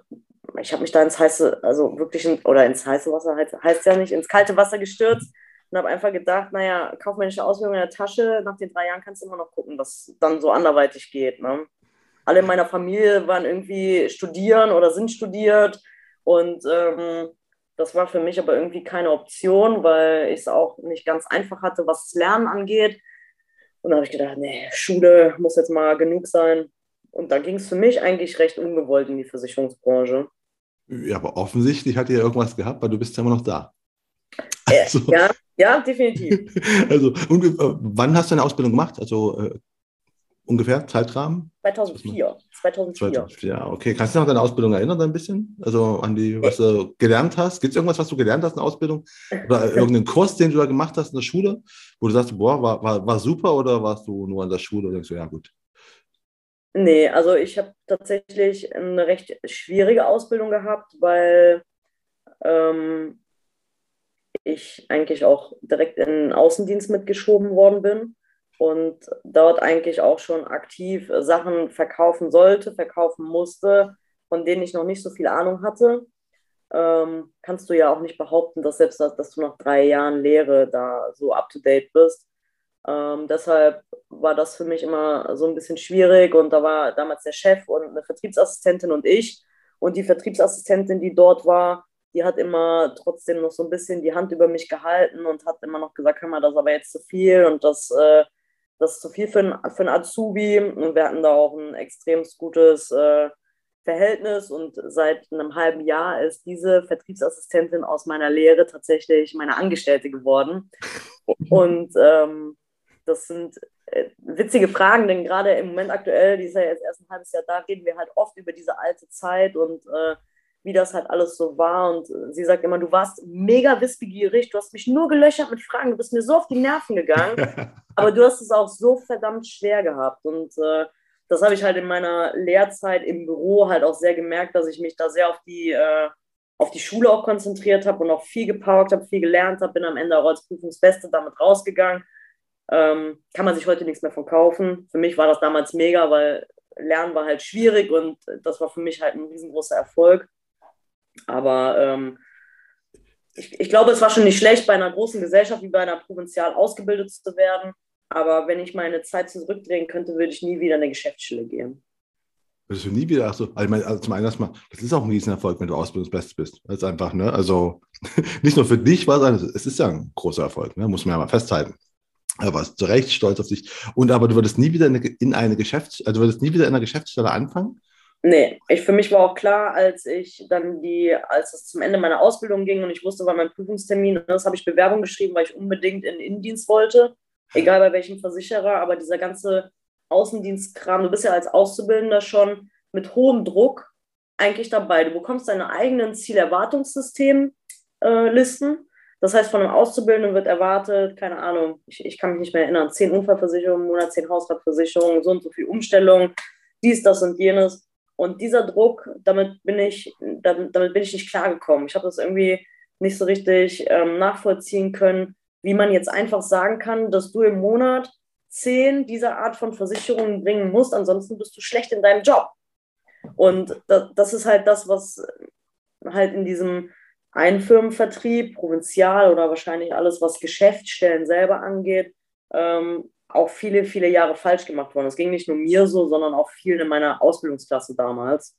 ich habe mich da ins heiße, also wirklich, in, oder ins heiße Wasser, heißt, heißt ja nicht, ins kalte Wasser gestürzt und habe einfach gedacht, naja, kaufmännische Ausbildung in der Tasche, nach den drei Jahren kannst du immer noch gucken, was dann so anderweitig geht. Ne? Alle in meiner Familie waren irgendwie studieren oder sind studiert und ähm, das war für mich aber irgendwie keine Option, weil ich es auch nicht ganz einfach hatte, was das Lernen angeht. Und da habe ich gedacht, nee, Schule muss jetzt mal genug sein. Und da ging es für mich eigentlich recht ungewollt in die Versicherungsbranche. Ja, aber offensichtlich hat ihr irgendwas gehabt, weil du bist ja immer noch da. Also, ja, ja, definitiv. Also, und, äh, wann hast du eine Ausbildung gemacht? Also äh, ungefähr Zeitrahmen? 2004. 2004. 2004. Ja, okay. Kannst du dich noch an deine Ausbildung erinnern, ein bisschen? Also an die, was du gelernt hast? Gibt es irgendwas, was du gelernt hast in der Ausbildung? Oder irgendeinen Kurs, den du da gemacht hast in der Schule, wo du sagst, boah, war, war, war super oder warst du nur an der Schule und denkst du, ja, gut? Nee, also ich habe tatsächlich eine recht schwierige Ausbildung gehabt, weil ähm, ich eigentlich auch direkt in den Außendienst mitgeschoben worden bin und dort eigentlich auch schon aktiv Sachen verkaufen sollte, verkaufen musste, von denen ich noch nicht so viel Ahnung hatte, ähm, kannst du ja auch nicht behaupten, dass selbst dass, dass du nach drei Jahren Lehre da so up-to-date bist. Ähm, deshalb war das für mich immer so ein bisschen schwierig und da war damals der Chef und eine Vertriebsassistentin und ich. Und die Vertriebsassistentin, die dort war, die hat immer trotzdem noch so ein bisschen die Hand über mich gehalten und hat immer noch gesagt, hör mal, das ist aber jetzt zu viel und das äh, das ist zu viel für einen, für einen Azubi. Und wir hatten da auch ein extrem gutes äh, Verhältnis. Und seit einem halben Jahr ist diese Vertriebsassistentin aus meiner Lehre tatsächlich meine Angestellte geworden. Und ähm, das sind äh, witzige Fragen, denn gerade im Moment aktuell, die ist ja jetzt erst ein halbes Jahr da, reden wir halt oft über diese alte Zeit und äh, wie das halt alles so war. Und äh, sie sagt immer, du warst mega wissbegierig, du hast mich nur gelöchert mit Fragen, du bist mir so auf die Nerven gegangen, aber du hast es auch so verdammt schwer gehabt. Und äh, das habe ich halt in meiner Lehrzeit im Büro halt auch sehr gemerkt, dass ich mich da sehr auf die, äh, auf die Schule auch konzentriert habe und auch viel gepowert habe, viel gelernt habe, bin am Ende auch als Prüfungsbeste damit rausgegangen. Ähm, kann man sich heute nichts mehr von kaufen. Für mich war das damals mega, weil Lernen war halt schwierig und das war für mich halt ein riesengroßer Erfolg. Aber ähm, ich, ich glaube, es war schon nicht schlecht, bei einer großen Gesellschaft wie bei einer Provinzial ausgebildet zu werden. Aber wenn ich meine Zeit zurückdrehen könnte, würde ich nie wieder in eine Geschäftsstelle gehen. Würdest du nie wieder, also, ich meine, also zum einen erstmal, das ist auch ein Riesenerfolg, wenn du Ausbildungsbeste bist. Das ist einfach, ne, also nicht nur für dich war es, es ist ja ein großer Erfolg, ne, muss man ja mal festhalten. Aber warst zu Recht stolz auf dich. Und aber du würdest nie wieder in eine, in eine Geschäfts-, also würdest nie wieder in einer Geschäftsstelle anfangen? Nee, ich, für mich war auch klar, als ich dann die, als es zum Ende meiner Ausbildung ging und ich wusste, wann mein Prüfungstermin ist, habe ich Bewerbung geschrieben, weil ich unbedingt in den Innendienst wollte, egal bei welchem Versicherer, aber dieser ganze Außendienstkram, du bist ja als Auszubildender schon mit hohem Druck eigentlich dabei. Du bekommst deine eigenen Zielerwartungssystemlisten. Äh, Das heißt, von einem Auszubildenden wird erwartet, keine Ahnung, ich, ich kann mich nicht mehr erinnern, zehn Unfallversicherungen im Monat, zehn Hausratversicherungen, so und so viel Umstellung, dies, das und jenes. Und dieser Druck, damit bin ich, damit, damit bin ich nicht klargekommen. Ich habe das irgendwie nicht so richtig ähm, nachvollziehen können, wie man jetzt einfach sagen kann, dass du im Monat zehn dieser Art von Versicherungen bringen musst, ansonsten bist du schlecht in deinem Job. Und das, das ist halt das, was halt in diesem Einfirmenvertrieb, Provinzial oder wahrscheinlich alles, was Geschäftsstellen selber angeht, ähm, auch viele, viele Jahre falsch gemacht worden. Es ging nicht nur mir so, sondern auch vielen in meiner Ausbildungsklasse damals.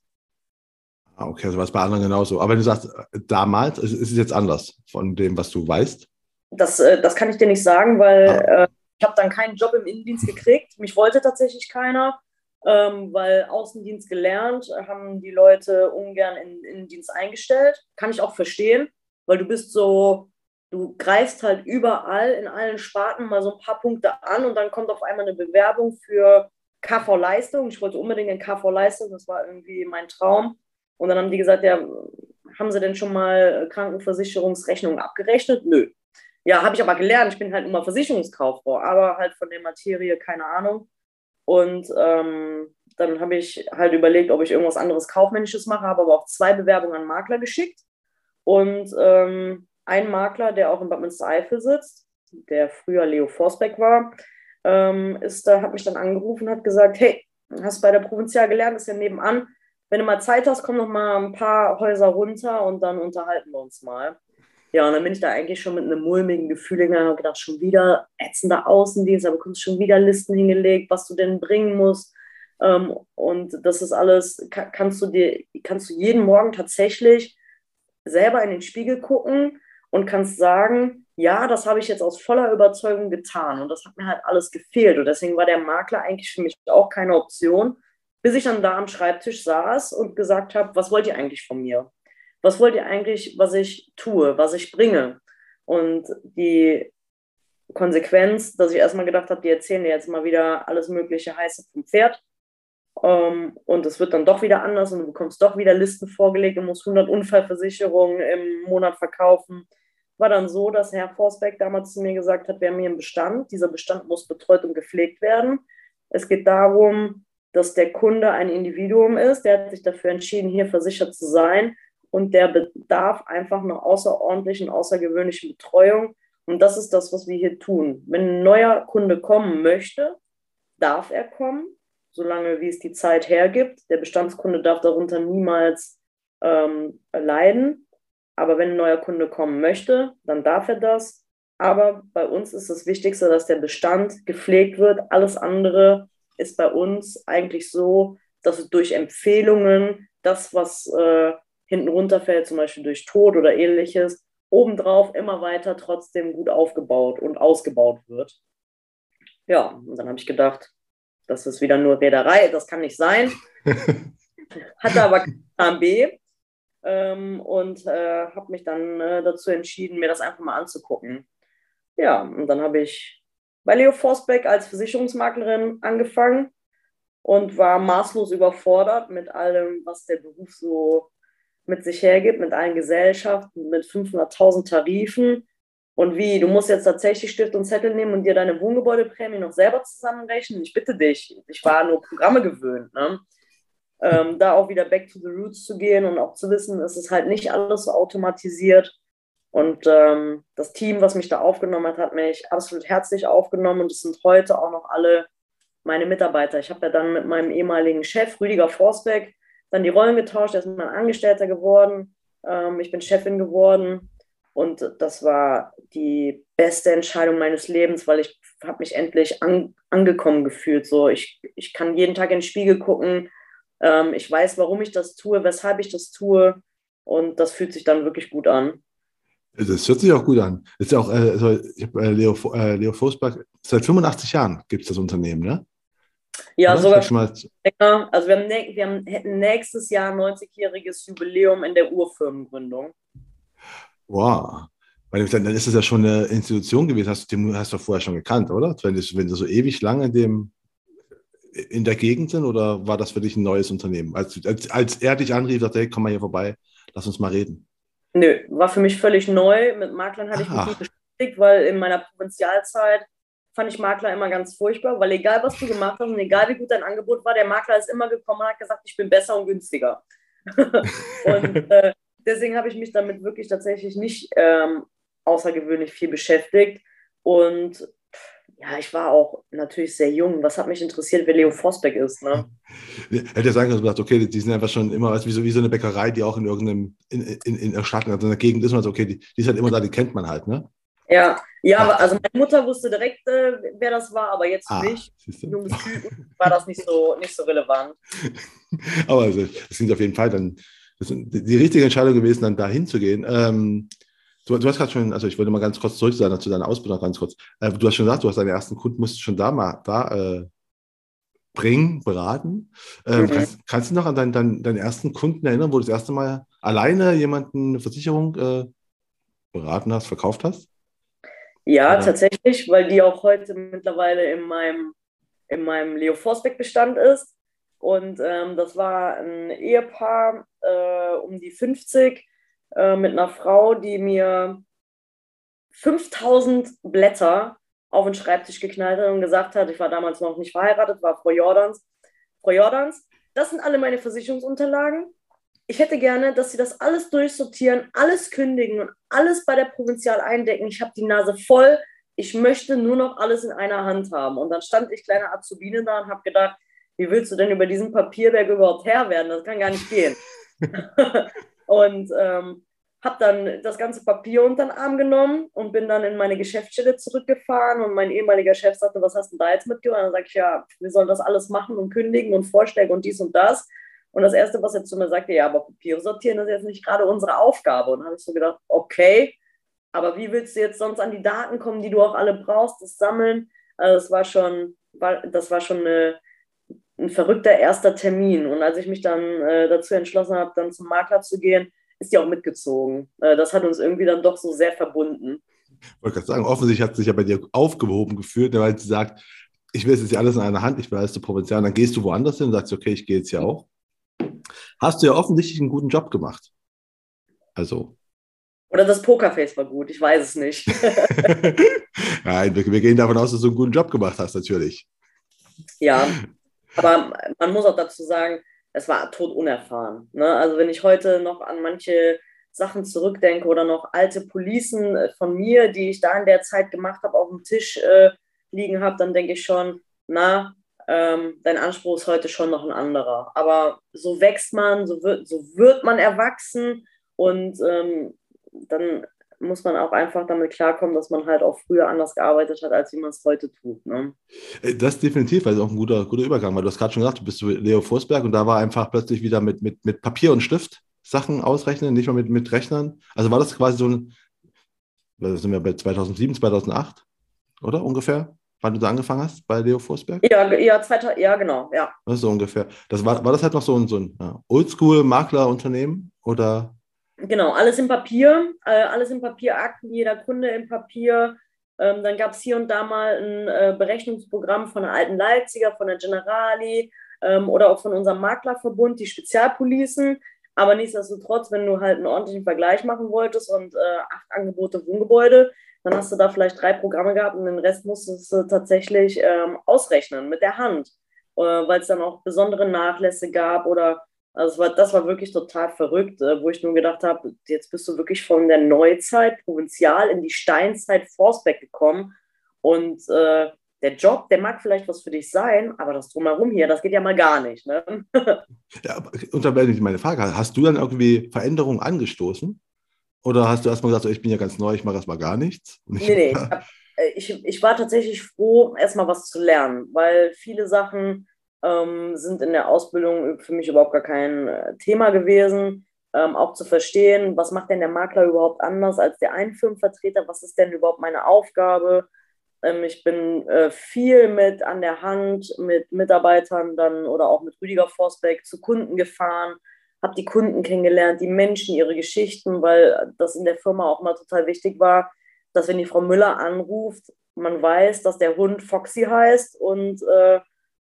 Ah, okay, also was bei anderen genauso. Aber wenn du sagst, äh, damals, ist es jetzt anders von dem, was du weißt? Das, äh, das kann ich dir nicht sagen, weil ah. äh, ich habe dann keinen Job im Innendienst gekriegt. Mich wollte tatsächlich keiner, ähm, weil Außendienst gelernt, haben die Leute ungern in den Innendienst eingestellt. Kann ich auch verstehen, weil du bist so, du greifst halt überall in allen Sparten mal so ein paar Punkte an und dann kommt auf einmal eine Bewerbung für KV-Leistung. Ich wollte unbedingt in KV-Leistung, das war irgendwie mein Traum. Und dann haben die gesagt, ja, haben Sie denn schon mal Krankenversicherungsrechnungen abgerechnet? Nö. Ja, habe ich aber gelernt. Ich bin halt immer Versicherungskauffrau, aber halt von der Materie keine Ahnung. Und ähm, dann habe ich halt überlegt, ob ich irgendwas anderes Kaufmännisches mache, habe aber auch zwei Bewerbungen an Makler geschickt. Und ähm, ein Makler, der auch in Bad Münstereifel sitzt, der früher Leo Forsbeck war, ähm, ist, hat mich dann angerufen und hat gesagt, hey, hast bei der Provinzial gelernt, ist ja nebenan. Wenn du mal Zeit hast, komm noch mal ein paar Häuser runter und dann unterhalten wir uns mal. Ja, und dann bin ich da eigentlich schon mit einem mulmigen Gefühl gegangen und gedacht, schon wieder ätzender Außendienst, aber bekommst schon wieder Listen hingelegt, was du denn bringen musst. Ähm, und das ist alles, kannst du dir, kannst du jeden Morgen tatsächlich selber in den Spiegel gucken und kannst sagen, ja, das habe ich jetzt aus voller Überzeugung getan und das hat mir halt alles gefehlt. Und deswegen war der Makler eigentlich für mich auch keine Option, bis ich dann da am Schreibtisch saß und gesagt habe, was wollt ihr eigentlich von mir? Was wollt ihr eigentlich, was ich tue, was ich bringe? Und die Konsequenz, dass ich erstmal gedacht habe, die erzählen dir jetzt mal wieder alles Mögliche heiße vom Pferd. Um, und es wird dann doch wieder anders und du bekommst doch wieder Listen vorgelegt und musst 100 Unfallversicherungen im Monat verkaufen. War dann so, dass Herr Forsbeck damals zu mir gesagt hat, wir haben hier einen Bestand. Dieser Bestand muss betreut und gepflegt werden. Es geht darum, dass der Kunde ein Individuum ist, der hat sich dafür entschieden, hier versichert zu sein und der bedarf einfach einer außerordentlichen, außergewöhnlichen Betreuung. Und das ist das, was wir hier tun. Wenn ein neuer Kunde kommen möchte, darf er kommen, solange wie es die Zeit hergibt. Der Bestandskunde darf darunter niemals ähm, leiden. Aber wenn ein neuer Kunde kommen möchte, dann darf er das. Aber bei uns ist das Wichtigste, dass der Bestand gepflegt wird. Alles andere ist bei uns eigentlich so, dass durch Empfehlungen das, was äh, hinten runterfällt, zum Beispiel durch Tod oder ähnliches, obendrauf immer weiter trotzdem gut aufgebaut und ausgebaut wird. Ja, und dann habe ich gedacht, das ist wieder nur Reederei, das kann nicht sein. Hatte aber Plan B ähm, und äh, habe mich dann äh, dazu entschieden, mir das einfach mal anzugucken. Ja, und dann habe ich bei Leo Forsbeck als Versicherungsmaklerin angefangen und war maßlos überfordert mit allem, was der Beruf so mit sich hergibt, mit allen Gesellschaften, mit 500.000 Tarifen. Und wie, du musst jetzt tatsächlich Stift und Zettel nehmen und dir deine Wohngebäudeprämie noch selber zusammenrechnen? Ich bitte dich, ich war nur Programme gewöhnt. Ne? Ähm, da auch wieder back to the roots zu gehen und auch zu wissen, es ist halt nicht alles so automatisiert. Und ähm, das Team, was mich da aufgenommen hat, hat mich absolut herzlich aufgenommen und es sind heute auch noch alle meine Mitarbeiter. Ich habe ja dann mit meinem ehemaligen Chef Rüdiger Forsbeck dann die Rollen getauscht, er ist Angestellter geworden, ähm, ich bin Chefin geworden und das war die beste Entscheidung meines Lebens, weil ich habe mich endlich an, angekommen gefühlt. So, ich, ich kann jeden Tag in den Spiegel gucken, ähm, ich weiß, warum ich das tue, weshalb ich das tue und das fühlt sich dann wirklich gut an. Das hört sich auch gut an. Ist auch, äh, also ich habe äh, Leo, äh, Leo Forsberg, seit 85 Jahren gibt es das Unternehmen, ne? Ja, sogar länger. Also wir, haben, wir haben, hätten nächstes Jahr ein 90-jähriges Jubiläum in der Urfirmengründung. Wow. Weil dann ist das ja schon eine Institution gewesen, hast du hast du vorher schon gekannt, oder? Wenn, das, wenn du so ewig lange in, dem, in der Gegend sind, oder war das für dich ein neues Unternehmen? Als, als, als er dich anrief, dachte, hey, komm mal hier vorbei, lass uns mal reden. Nö, war für mich völlig neu. Mit Maklern hatte ich mich nicht beschäftigt, weil in meiner Provinzialzeit fand ich Makler immer ganz furchtbar, weil egal was du gemacht hast und egal wie gut dein Angebot war, der Makler ist immer gekommen und hat gesagt, ich bin besser und günstiger. und äh, deswegen habe ich mich damit wirklich tatsächlich nicht ähm, außergewöhnlich viel beschäftigt. Und ja, ich war auch natürlich sehr jung. Was hat mich interessiert, wer Leo Forsbeck ist? Ne? Hätte ja sagen können, gesagt, okay, die sind einfach schon immer wie so, wie so eine Bäckerei, die auch in irgendeinem, in, in, in der Stadt, also in der Gegend ist man so, okay, die, die ist halt immer da, die kennt man halt, ne? Ja, ja, aber also meine Mutter wusste direkt, äh, wer das war, aber jetzt ah, mich, junges Typen, war das nicht so, nicht so relevant. aber also, das sind auf jeden Fall dann die richtige Entscheidung gewesen, dann da hinzugehen. Ähm, du, du, hast gerade schon, also ich wollte mal ganz kurz zurück sein zu deiner Ausbildung, ganz kurz. Äh, du hast schon gesagt, du hast deine ersten Kunden, musst schon da mal da äh, bringen, beraten. Ähm, mhm. kannst, kannst, du noch an deinen, deinen, deinen, ersten Kunden erinnern, wo du das erste Mal alleine jemanden eine Versicherung äh, beraten hast, verkauft hast? Ja, Oder? tatsächlich, weil die auch heute mittlerweile in meinem, in meinem Leo Forsbeck-Bestand ist. Und ähm, das war ein Ehepaar äh, um die 50 äh, mit einer Frau, die mir 5000 Blätter auf den Schreibtisch geknallt hat und gesagt hat, ich war damals noch nicht verheiratet, war Frau Jordans. Frau Jordans, das sind alle meine Versicherungsunterlagen. Ich hätte gerne, dass Sie das alles durchsortieren, alles kündigen und alles bei der Provinzial eindecken. Ich habe die Nase voll. Ich möchte nur noch alles in einer Hand haben. Und dann stand ich kleine Azubine da und habe gedacht, wie willst du denn über diesen Papierberg überhaupt Herr werden? Das kann gar nicht gehen. und ähm, habe dann das ganze Papier unter den Arm genommen und bin dann in meine Geschäftsstelle zurückgefahren und mein ehemaliger Chef sagte, was hast du da jetzt mitgebracht? Und dann sage ich, ja, wir sollen das alles machen und kündigen und Vorschläge und dies und das. Und das Erste, was er zu mir sagte, ja, aber Papiere sortieren ist jetzt nicht gerade unsere Aufgabe. Und dann habe ich so gedacht, okay, aber wie willst du jetzt sonst an die Daten kommen, die du auch alle brauchst, das Sammeln? Also das war schon, das war schon eine, ein verrückter erster Termin. Und als ich mich dann äh, dazu entschlossen habe, dann zum Makler zu gehen, ist die auch mitgezogen. Äh, das hat uns irgendwie dann doch so sehr verbunden. Ich wollte gerade sagen, offensichtlich hat sich ja bei dir aufgehoben gefühlt, weil sie sagt, ich will es jetzt alles in einer Hand, ich will alles zu Provinzial, dann gehst du woanders hin und sagst, okay, ich gehe jetzt hier auch. Hast du ja offensichtlich einen guten Job gemacht. Also. Oder das Pokerface war gut, ich weiß es nicht. Nein, wir, wir gehen davon aus, dass du einen guten Job gemacht hast, natürlich. Ja, aber man muss auch dazu sagen, es war tot unerfahren. Ne? Also wenn ich heute noch an manche Sachen zurückdenke oder noch alte Policen äh, von mir, die ich da in der Zeit gemacht habe, auf dem Tisch äh, liegen habe, dann denke ich schon, na, ähm, dein Anspruch ist heute schon noch ein anderer. Aber so wächst man, so wird, so wird man erwachsen und ähm, dann muss man auch einfach damit klarkommen, dass man halt auch früher anders gearbeitet hat, als wie man es heute tut. Ne? Äh, das definitiv, es auch ein guter, guter Übergang, weil du hast gerade schon gesagt, du bist Leo Forsberg und da war einfach plötzlich wieder mit, mit, mit Papier und Stift Sachen ausrechnen, nicht mal mit, mit Rechnern. Also war das quasi so ein, sind wir bei 2007, 2008, oder ungefähr? Wann du da angefangen hast bei Leo Forsberg? Ja, ja, zweiter, ja genau, ja. Das so ungefähr. Das war, war das halt noch so ein, so ein Oldschool-Maklerunternehmen oder? Genau, alles im Papier, äh, alles im Papierakten, jeder Kunde im Papier. Ähm, dann gab es hier und da mal ein äh, Berechnungsprogramm von der alten Leipziger, von der Generali ähm, oder auch von unserem Maklerverbund, die Spezialpolicen. Aber nichtsdestotrotz, wenn du halt einen ordentlichen Vergleich machen wolltest und äh, acht Angebote Wohngebäude, dann hast du da vielleicht drei Programme gehabt und den Rest musstest du tatsächlich ähm, ausrechnen mit der Hand, äh, weil es dann auch besondere Nachlässe gab oder also war, das war wirklich total verrückt, äh, wo ich nur gedacht habe, jetzt bist du wirklich von der Neuzeit, Provinzial, in die Steinzeit Forceback gekommen. Und äh, der Job, der mag vielleicht was für dich sein, aber das Drumherum hier, das geht ja mal gar nicht. Ne? ja, unterbleibt meine Frage. Hast du dann irgendwie Veränderungen angestoßen? Oder hast du erstmal gesagt, so, ich bin ja ganz neu, ich mache erstmal gar nichts? Nee, nee, ich, hab, äh, ich, ich war tatsächlich froh, erstmal was zu lernen, weil viele Sachen ähm, sind in der Ausbildung für mich überhaupt gar kein äh, Thema gewesen. Ähm, auch zu verstehen, was macht denn der Makler überhaupt anders als der Einfirmenvertreter? Was ist denn überhaupt meine Aufgabe? Ähm, ich bin äh, viel mit an der Hand mit Mitarbeitern dann oder auch mit Rüdiger Forsbeck zu Kunden gefahren, habe die Kunden kennengelernt, die Menschen, ihre Geschichten, weil das in der Firma auch mal total wichtig war, dass wenn die Frau Müller anruft, man weiß, dass der Hund Foxy heißt und äh,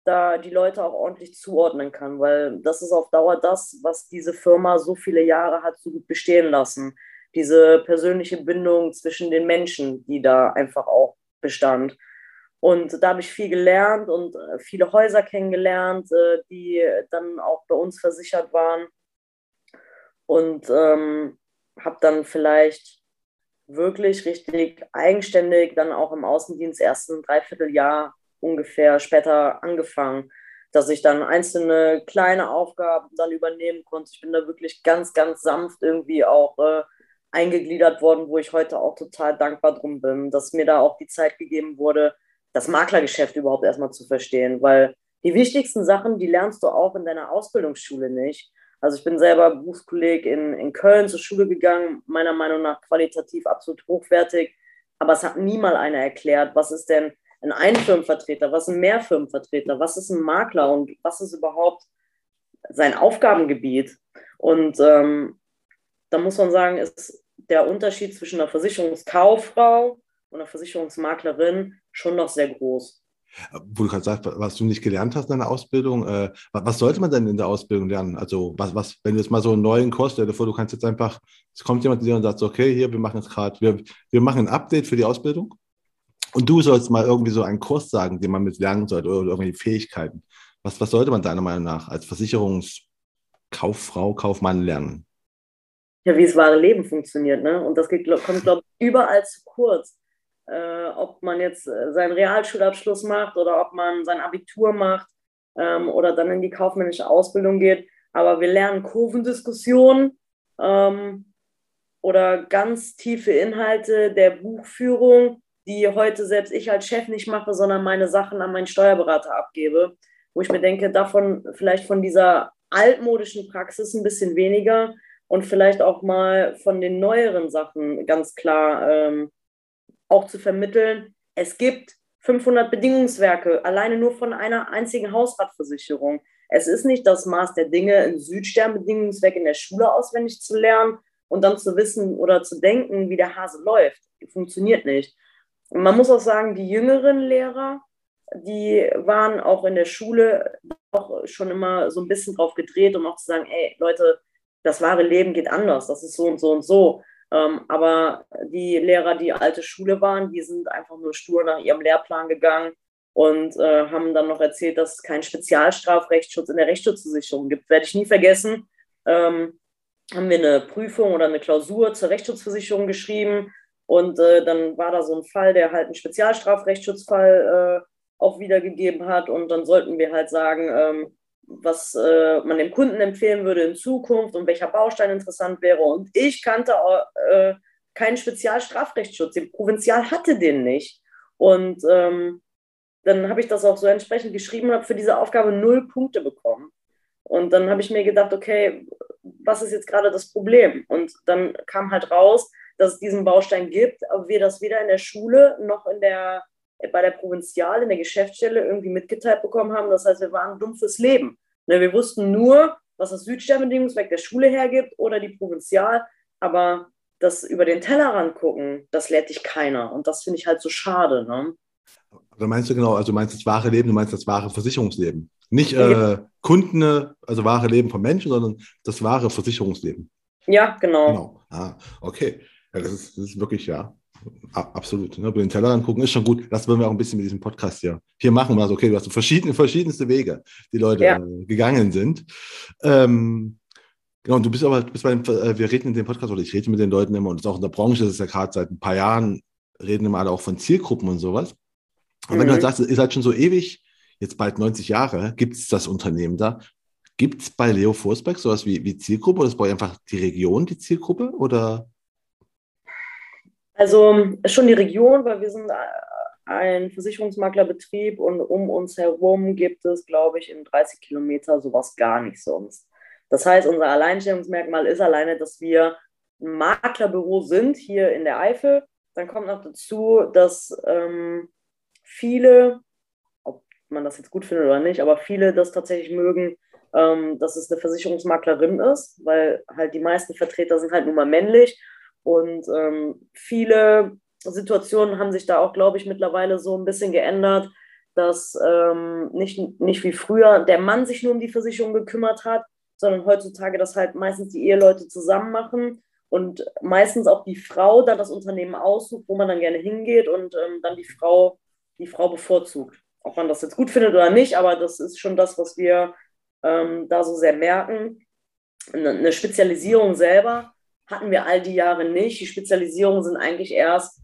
da die Leute auch ordentlich zuordnen kann, weil das ist auf Dauer das, was diese Firma so viele Jahre hat so gut bestehen lassen. diese persönliche Bindung zwischen den Menschen, die da einfach auch bestand. Und da habe ich viel gelernt und äh, viele Häuser kennengelernt, äh, die dann auch bei uns versichert waren. Und ähm, habe dann vielleicht wirklich richtig eigenständig dann auch im Außendienst ersten Dreivierteljahr ungefähr später angefangen, dass ich dann einzelne kleine Aufgaben dann übernehmen konnte. Ich bin da wirklich ganz, ganz sanft irgendwie auch äh, eingegliedert worden, wo ich heute auch total dankbar drum bin, dass mir da auch die Zeit gegeben wurde, das Maklergeschäft überhaupt erstmal zu verstehen, weil die wichtigsten Sachen, die lernst du auch in deiner Ausbildungsschule nicht. Also ich bin selber Berufskolleg in, in Köln zur Schule gegangen, meiner Meinung nach qualitativ absolut hochwertig, aber es hat nie mal einer erklärt, was ist denn ein Einfirmenvertreter, was ist ein Mehrfirmenvertreter, was ist ein Makler und was ist überhaupt sein Aufgabengebiet. Und ähm, da muss man sagen, ist der Unterschied zwischen einer Versicherungskauffrau und einer Versicherungsmaklerin schon noch sehr groß. Wo du gerade sagst, was du nicht gelernt hast in deiner Ausbildung, äh, was sollte man denn in der Ausbildung lernen? Also, was, was, wenn du jetzt mal so einen neuen Kurs stell dir vor, du kannst jetzt einfach, es kommt jemand zu dir und sagt, okay, hier, wir machen jetzt gerade, wir, wir machen ein Update für die Ausbildung und du sollst mal irgendwie so einen Kurs sagen, den man mit lernen sollte oder irgendwie Fähigkeiten. Was, was sollte man deiner Meinung nach als Versicherungskauffrau, Kaufmann lernen? Ja, wie das wahre Leben funktioniert, ne? Und das geht, kommt, glaube ich, überall zu kurz äh, ob man jetzt äh, seinen Realschulabschluss macht oder ob man sein Abitur macht ähm, oder dann in die kaufmännische Ausbildung geht. Aber wir lernen Kurvendiskussionen ähm, oder ganz tiefe Inhalte der Buchführung, die heute selbst ich als Chef nicht mache, sondern meine Sachen an meinen Steuerberater abgebe, wo ich mir denke, davon vielleicht von dieser altmodischen Praxis ein bisschen weniger und vielleicht auch mal von den neueren Sachen ganz klar ähm, auch zu vermitteln, es gibt 500 Bedingungswerke, alleine nur von einer einzigen Hausratversicherung. Es ist nicht das Maß der Dinge, ein Südsternbedingungswerk in der Schule auswendig zu lernen und dann zu wissen oder zu denken, wie der Hase läuft. Funktioniert nicht. Und man muss auch sagen, die jüngeren Lehrer, die waren auch in der Schule auch schon immer so ein bisschen drauf gedreht, um auch zu sagen, ey Leute, das wahre Leben geht anders, das ist so und so und so. Ähm, aber die Lehrer, die alte Schule waren, die sind einfach nur stur nach ihrem Lehrplan gegangen und äh, haben dann noch erzählt, dass es keinen Spezialstrafrechtsschutz in der Rechtsschutzversicherung gibt. Werde ich nie vergessen. Ähm, haben wir eine Prüfung oder eine Klausur zur Rechtsschutzversicherung geschrieben und äh, dann war da so ein Fall, der halt einen Spezialstrafrechtsschutzfall äh, auch wiedergegeben hat und dann sollten wir halt sagen, ähm, was äh, man dem Kunden empfehlen würde in Zukunft und welcher Baustein interessant wäre. Und ich kannte äh, keinen Spezialstrafrechtsschutz. Die Provinzial hatte den nicht. Und ähm, dann habe ich das auch so entsprechend geschrieben und habe für diese Aufgabe null Punkte bekommen. Und dann habe ich mir gedacht, okay, was ist jetzt gerade das Problem? Und dann kam halt raus, dass es diesen Baustein gibt, aber wir das weder in der Schule noch in der bei der Provinzial in der Geschäftsstelle irgendwie mitgeteilt bekommen haben. Das heißt, wir waren dumm fürs Leben. Ne, wir wussten nur, was das Südsternbedingungswerk der Schule hergibt oder die Provinzial, aber das über den Tellerrand gucken, das lehrt dich keiner. Und das finde ich halt so schade. Ne? Also meinst du genau, also meinst das wahre Leben, du meinst das wahre Versicherungsleben. Nicht äh, Kunden, also wahre Leben von Menschen, sondern das wahre Versicherungsleben. Ja, genau. Genau. Ah, okay. Ja, das, ist, das ist wirklich, ja, Absolut. Ne? Über den Teller angucken ist schon gut. Das wollen wir auch ein bisschen mit diesem Podcast hier, hier machen. Also, okay, du hast verschiedene, verschiedenste Wege, die Leute ja. äh, gegangen sind. Ähm, genau, und du bist aber, bist bei äh, wir reden in dem Podcast, oder ich rede mit den Leuten immer, und das ist auch in der Branche, das ist ja gerade seit ein paar Jahren, reden immer alle auch von Zielgruppen und sowas. Und mhm. wenn du mhm. sagst, ihr seid schon so ewig, jetzt bald 90 Jahre, gibt es das Unternehmen da. Gibt es bei Leo Forsberg sowas wie, wie Zielgruppe oder ist bei einfach die Region die Zielgruppe? Oder also schon die Region, weil wir sind ein Versicherungsmaklerbetrieb und um uns herum gibt es, glaube ich, in 30 Kilometer sowas gar nicht sonst. Das heißt, unser Alleinstellungsmerkmal ist alleine, dass wir ein Maklerbüro sind hier in der Eifel. Dann kommt noch dazu, dass ähm, viele, ob man das jetzt gut findet oder nicht, aber viele das tatsächlich mögen, ähm, dass es eine Versicherungsmaklerin ist, weil halt die meisten Vertreter sind halt nun mal männlich und ähm, viele Situationen haben sich da auch, glaube ich, mittlerweile so ein bisschen geändert, dass ähm, nicht, nicht wie früher der Mann sich nur um die Versicherung gekümmert hat, sondern heutzutage das halt meistens die Eheleute zusammen machen. und meistens auch die Frau dann das Unternehmen aussucht, wo man dann gerne hingeht und ähm, dann die Frau, die Frau bevorzugt. Ob man das jetzt gut findet oder nicht, aber das ist schon das, was wir ähm, da so sehr merken. Eine Spezialisierung selber hatten wir all die Jahre nicht. Die Spezialisierungen sind eigentlich erst,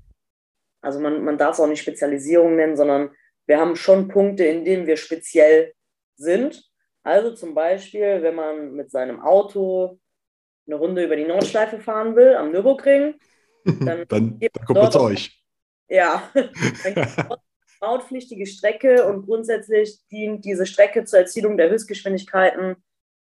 also man, man darf es auch nicht Spezialisierung nennen, sondern wir haben schon Punkte, in denen wir speziell sind. Also zum Beispiel, wenn man mit seinem Auto eine Runde über die Nordschleife fahren will am Nürburgring, dann, dann, dann kommt man zu euch. Ja, dann gibt es mautpflichtige Strecke und grundsätzlich dient diese Strecke zur Erzielung der Höchstgeschwindigkeiten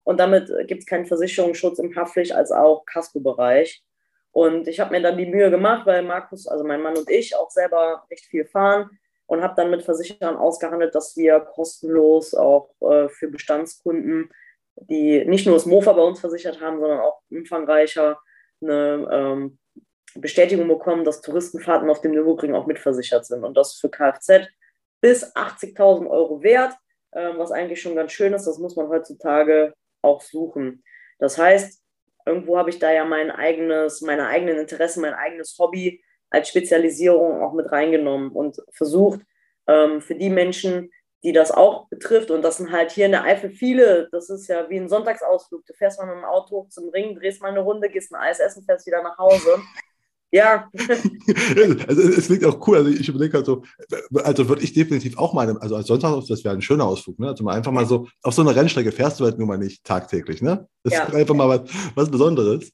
und damit gibt es keinen Versicherungsschutz im Haftpflicht als auch Casco-Bereich. Und ich habe mir dann die Mühe gemacht, weil Markus, also mein Mann und ich, auch selber recht viel fahren und habe dann mit Versicherern ausgehandelt, dass wir kostenlos auch äh, für Bestandskunden, die nicht nur das Mofa bei uns versichert haben, sondern auch umfangreicher eine ähm, Bestätigung bekommen, dass Touristenfahrten auf dem Nürburgring auch mitversichert sind und das für Kfz bis 80.000 Euro wert, äh, was eigentlich schon ganz schön ist. Das muss man heutzutage auch suchen. Das heißt, irgendwo habe ich da ja mein eigenes, meine eigenen Interessen, mein eigenes Hobby als Spezialisierung auch mit reingenommen und versucht, ähm, für die Menschen, die das auch betrifft, und das sind halt hier in der Eifel viele, das ist ja wie ein Sonntagsausflug. Du fährst mal mit dem Auto zum Ring, drehst mal eine Runde, gehst ein Eis essen, fährst wieder nach Hause. Ja. also es klingt auch cool. Also ich überlege halt so, also würde ich definitiv auch mal, also als Sonntagsausflug, das wäre ein schöner Ausflug, ne? Also mal einfach mal so, auf so einer Rennstrecke fährst du halt nur mal nicht tagtäglich, ne? Das ja. ist einfach mal was, was Besonderes.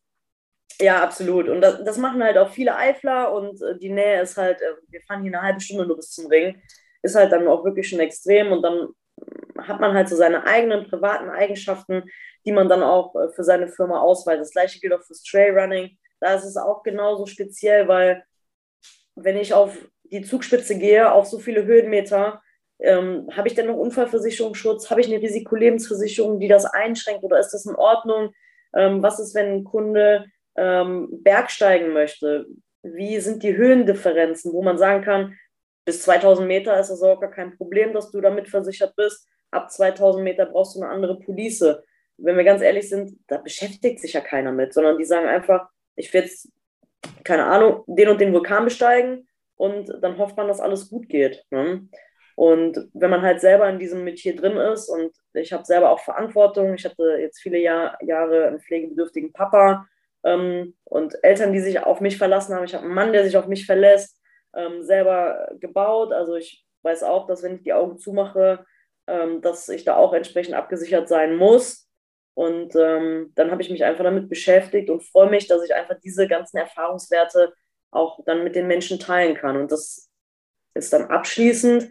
Ja, absolut. Und das, das, machen halt auch viele Eifler und äh, die Nähe ist halt, äh, wir fahren hier eine halbe Stunde nur bis zum Ring, ist halt dann auch wirklich schon extrem und dann hat man halt so seine eigenen privaten Eigenschaften, die man dann auch äh, für seine Firma ausweist. Das gleiche gilt auch fürs Trailrunning da ist es auch genauso speziell, weil wenn ich auf die Zugspitze gehe, auf so viele Höhenmeter, ähm, habe ich denn noch Unfallversicherungsschutz? Habe ich eine Risikolebensversicherung, die das einschränkt oder ist das in Ordnung? Ähm, was ist, wenn ein Kunde ähm, bergsteigen möchte? Wie sind die Höhendifferenzen, wo man sagen kann, bis 2000 Meter ist das auch gar kein Problem, dass du damit versichert bist. Ab 2000 Meter brauchst du eine andere Police. Wenn wir ganz ehrlich sind, da beschäftigt sich ja keiner mit, sondern die sagen einfach, ich will jetzt, keine Ahnung, den und den Vulkan besteigen und dann hofft man, dass alles gut geht. Ne? Und wenn man halt selber in diesem Metier drin ist und ich habe selber auch Verantwortung, ich hatte jetzt viele Jahr, Jahre einen pflegebedürftigen Papa ähm, und Eltern, die sich auf mich verlassen haben. Ich habe einen Mann, der sich auf mich verlässt, ähm, selber gebaut. Also ich weiß auch, dass wenn ich die Augen zumache, ähm, dass ich da auch entsprechend abgesichert sein muss. Und ähm, dann habe ich mich einfach damit beschäftigt und freue mich, dass ich einfach diese ganzen Erfahrungswerte auch dann mit den Menschen teilen kann. Und das ist dann abschließend.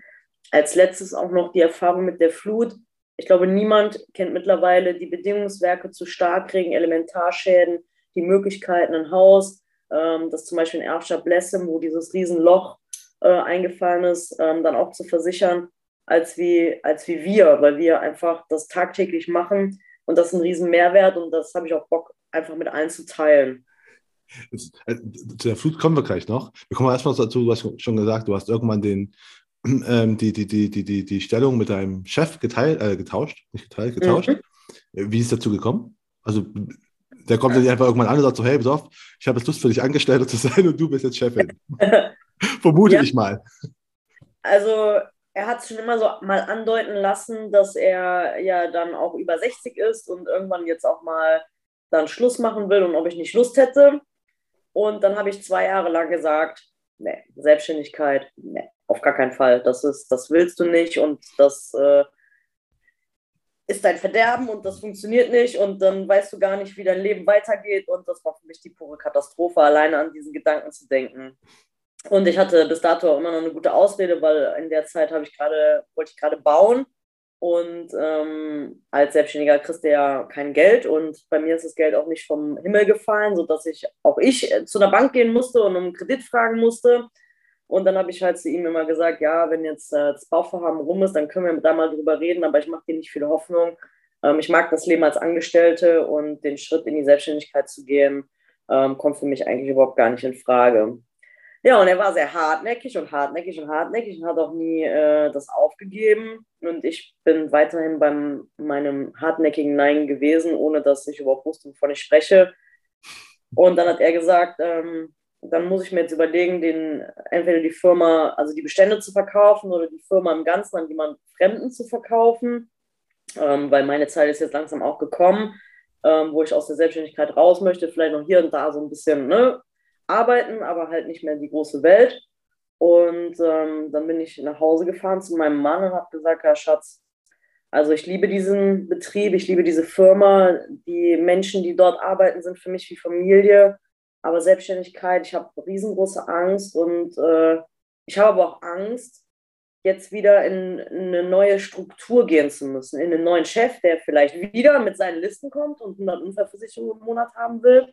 Als letztes auch noch die Erfahrung mit der Flut. Ich glaube, niemand kennt mittlerweile die Bedingungswerke zu Starkregen, Elementarschäden, die Möglichkeiten, ein Haus, ähm, das zum Beispiel in Erbstadt Blessem, wo dieses Riesenloch äh, eingefallen ist, ähm, dann auch zu versichern, als wie, als wie wir, weil wir einfach das tagtäglich machen und das ist ein riesen Mehrwert und das habe ich auch Bock, einfach mit allen zu teilen. Jetzt, äh, zu der Flut kommen wir gleich noch. Wir kommen erstmal dazu, du hast schon gesagt, du hast irgendwann den, ähm, die, die, die, die, die, Stellung mit deinem Chef geteilt, äh, getauscht, nicht geteilt, getauscht. Mhm. Wie ist es dazu gekommen? Also der kommt dann einfach irgendwann an und sagt so, hey, pass auf, ich habe jetzt Lust für dich Angestellter zu sein und du bist jetzt Chefin. Vermute ja. ich mal. Also er hat es schon immer so mal andeuten lassen, dass er ja dann auch über 60 ist und irgendwann jetzt auch mal dann Schluss machen will und ob ich nicht Lust hätte. Und dann habe ich zwei Jahre lang gesagt, nee, Selbstständigkeit, nee, auf gar keinen Fall. Das ist, das willst du nicht und das äh, ist dein Verderben und das funktioniert nicht und dann weißt du gar nicht, wie dein Leben weitergeht. Und das war für mich die pure Katastrophe, alleine an diesen Gedanken zu denken. Und ich hatte bis dato immer noch eine gute Ausrede, weil in der Zeit ich grade, wollte ich gerade bauen. Und ähm, als Selbstständiger kriegst du ja kein Geld und bei mir ist das Geld auch nicht vom Himmel gefallen, sodass ich auch ich äh, zu einer Bank gehen musste und um Kredit fragen musste. Und dann habe ich halt zu ihm immer gesagt, ja, wenn jetzt äh, das Bauvorhaben rum ist, dann können wir da mal drüber reden, aber ich mache dir nicht viel Hoffnung. Ähm, ich mag das Leben als Angestellte und den Schritt in die Selbstständigkeit zu gehen, ähm, kommt für mich eigentlich überhaupt gar nicht in Frage. Ja, und er war sehr hartnäckig und hartnäckig und hartnäckig und hat auch nie äh, das aufgegeben. Und ich bin weiterhin bei meinem hartnäckigen Nein gewesen, ohne dass ich überhaupt wusste, wovon ich spreche. Und dann hat er gesagt, ähm, dann muss ich mir jetzt überlegen, den, entweder die Firma, also die Bestände zu verkaufen oder die Firma im Ganzen an jemanden Fremden zu verkaufen, ähm, weil meine Zeit ist jetzt langsam auch gekommen, ähm, wo ich aus der Selbstständigkeit raus möchte, vielleicht noch hier und da so ein bisschen ne, arbeiten, aber halt nicht mehr in die große Welt. Und ähm, dann bin ich nach Hause gefahren zu meinem Mann und habe gesagt, ja Schatz, also ich liebe diesen Betrieb, ich liebe diese Firma, die Menschen, die dort arbeiten, sind für mich wie Familie. Aber Selbstständigkeit, ich habe riesengroße Angst und äh, ich habe aber auch Angst, jetzt wieder in, in eine neue Struktur gehen zu müssen, in einen neuen Chef, der vielleicht wieder mit seinen Listen kommt und 100 Unfallversicherungen im Monat haben will.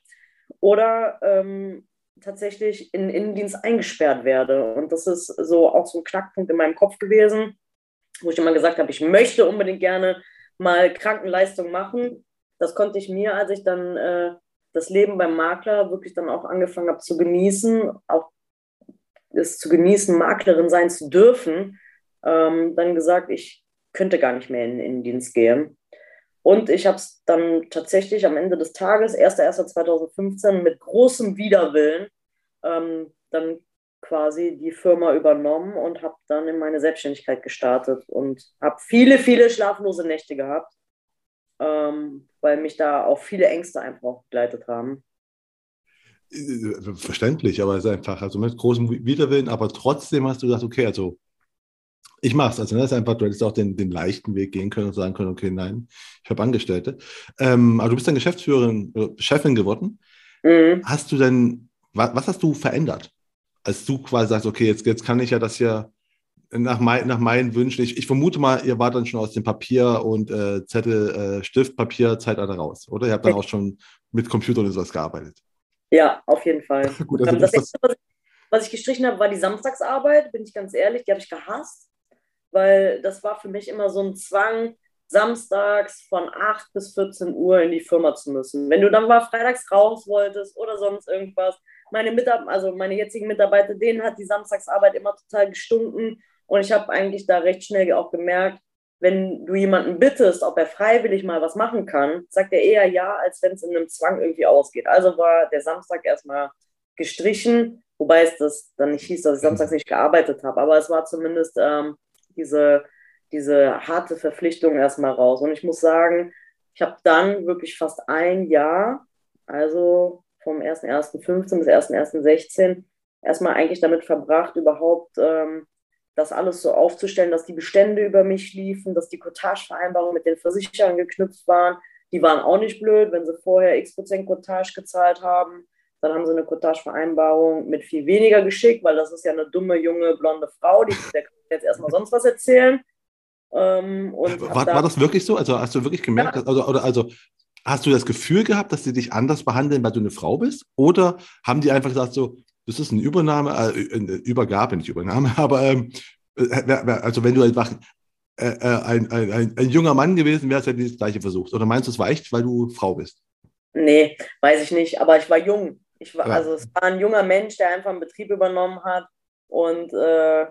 Oder ähm, tatsächlich in Innendienst eingesperrt werde. Und das ist so auch so ein Knackpunkt in meinem Kopf gewesen, wo ich immer gesagt habe, ich möchte unbedingt gerne mal Krankenleistung machen. Das konnte ich mir, als ich dann äh, das Leben beim Makler wirklich dann auch angefangen habe zu genießen, auch es zu genießen, Maklerin sein zu dürfen, ähm, dann gesagt, ich könnte gar nicht mehr in den Innendienst gehen. Und ich habe es dann tatsächlich am Ende des Tages, 1.1.2015, mit großem Widerwillen ähm, dann quasi die Firma übernommen und habe dann in meine Selbstständigkeit gestartet und habe viele, viele schlaflose Nächte gehabt, ähm, weil mich da auch viele Ängste einfach begleitet haben. Verständlich, aber es ist einfach, also mit großem Widerwillen, aber trotzdem hast du gesagt, okay, also ich mache es. Also das ist einfach, du hättest auch den, den leichten Weg gehen können und sagen können, okay, nein, ich habe Angestellte. Ähm, aber du bist dann Geschäftsführerin, äh, Chefin geworden. Mhm. Hast du denn, was, was, hast du verändert? Als du quasi sagst, okay, jetzt, jetzt kann ich ja das ja nach, mein, nach meinen Wünschen, ich, ich vermute mal, ihr wart dann schon aus dem Papier und äh, Zettel, äh, Stift, Papier, Zeitalter raus, oder? Ihr habt dann auch schon mit Computern und sowas gearbeitet. Ja, auf jeden Fall. Gut, also das, das, was ich gestrichen habe, war die Samstagsarbeit, bin ich ganz ehrlich, die habe ich gehasst weil das war für mich immer so ein Zwang, samstags von 8 bis 14 Uhr in die Firma zu müssen. Wenn du dann mal freitags raus wolltest oder sonst irgendwas, meine Mitarbeiter, also meine jetzigen Mitarbeiter, denen hat die Samstagsarbeit immer total gestunken und ich habe eigentlich da recht schnell auch gemerkt, wenn du jemanden bittest, ob er freiwillig mal was machen kann, sagt er eher ja, als wenn es in einem Zwang irgendwie ausgeht. Also war der Samstag erstmal gestrichen, wobei es das dann nicht hieß, dass ich samstags nicht gearbeitet habe, aber es war zumindest ähm, diese, diese harte Verpflichtung erstmal raus. Und ich muss sagen, ich habe dann wirklich fast ein Jahr, also vom 1.1.15 bis 1.1.16, erstmal eigentlich damit verbracht, überhaupt ähm, das alles so aufzustellen, dass die Bestände über mich liefen, dass die Cottage-Vereinbarungen mit den Versicherern geknüpft waren. Die waren auch nicht blöd, wenn sie vorher x Prozent Cottage gezahlt haben. Dann haben sie eine Cottage-Vereinbarung mit viel weniger geschickt, weil das ist ja eine dumme, junge, blonde Frau, die, der jetzt erstmal sonst was erzählen. Ähm, war, da war, das wirklich so? Also hast du wirklich gemerkt, ja. also, oder, also hast du das Gefühl gehabt, dass sie dich anders behandeln, weil du eine Frau bist? Oder haben die einfach gesagt, so, das ist eine Übernahme, äh, eine Übergabe, nicht Übernahme, aber ähm, äh, also wenn du einfach äh, äh, ein, ein, ein, ein, junger Mann gewesen wärst, hätten die das Gleiche versucht. Oder meinst du, es war echt, weil du Frau bist? Nee, weiß ich nicht, aber ich war jung. Ich war. Also es war ein junger Mensch, der einfach einen Betrieb übernommen hat und äh,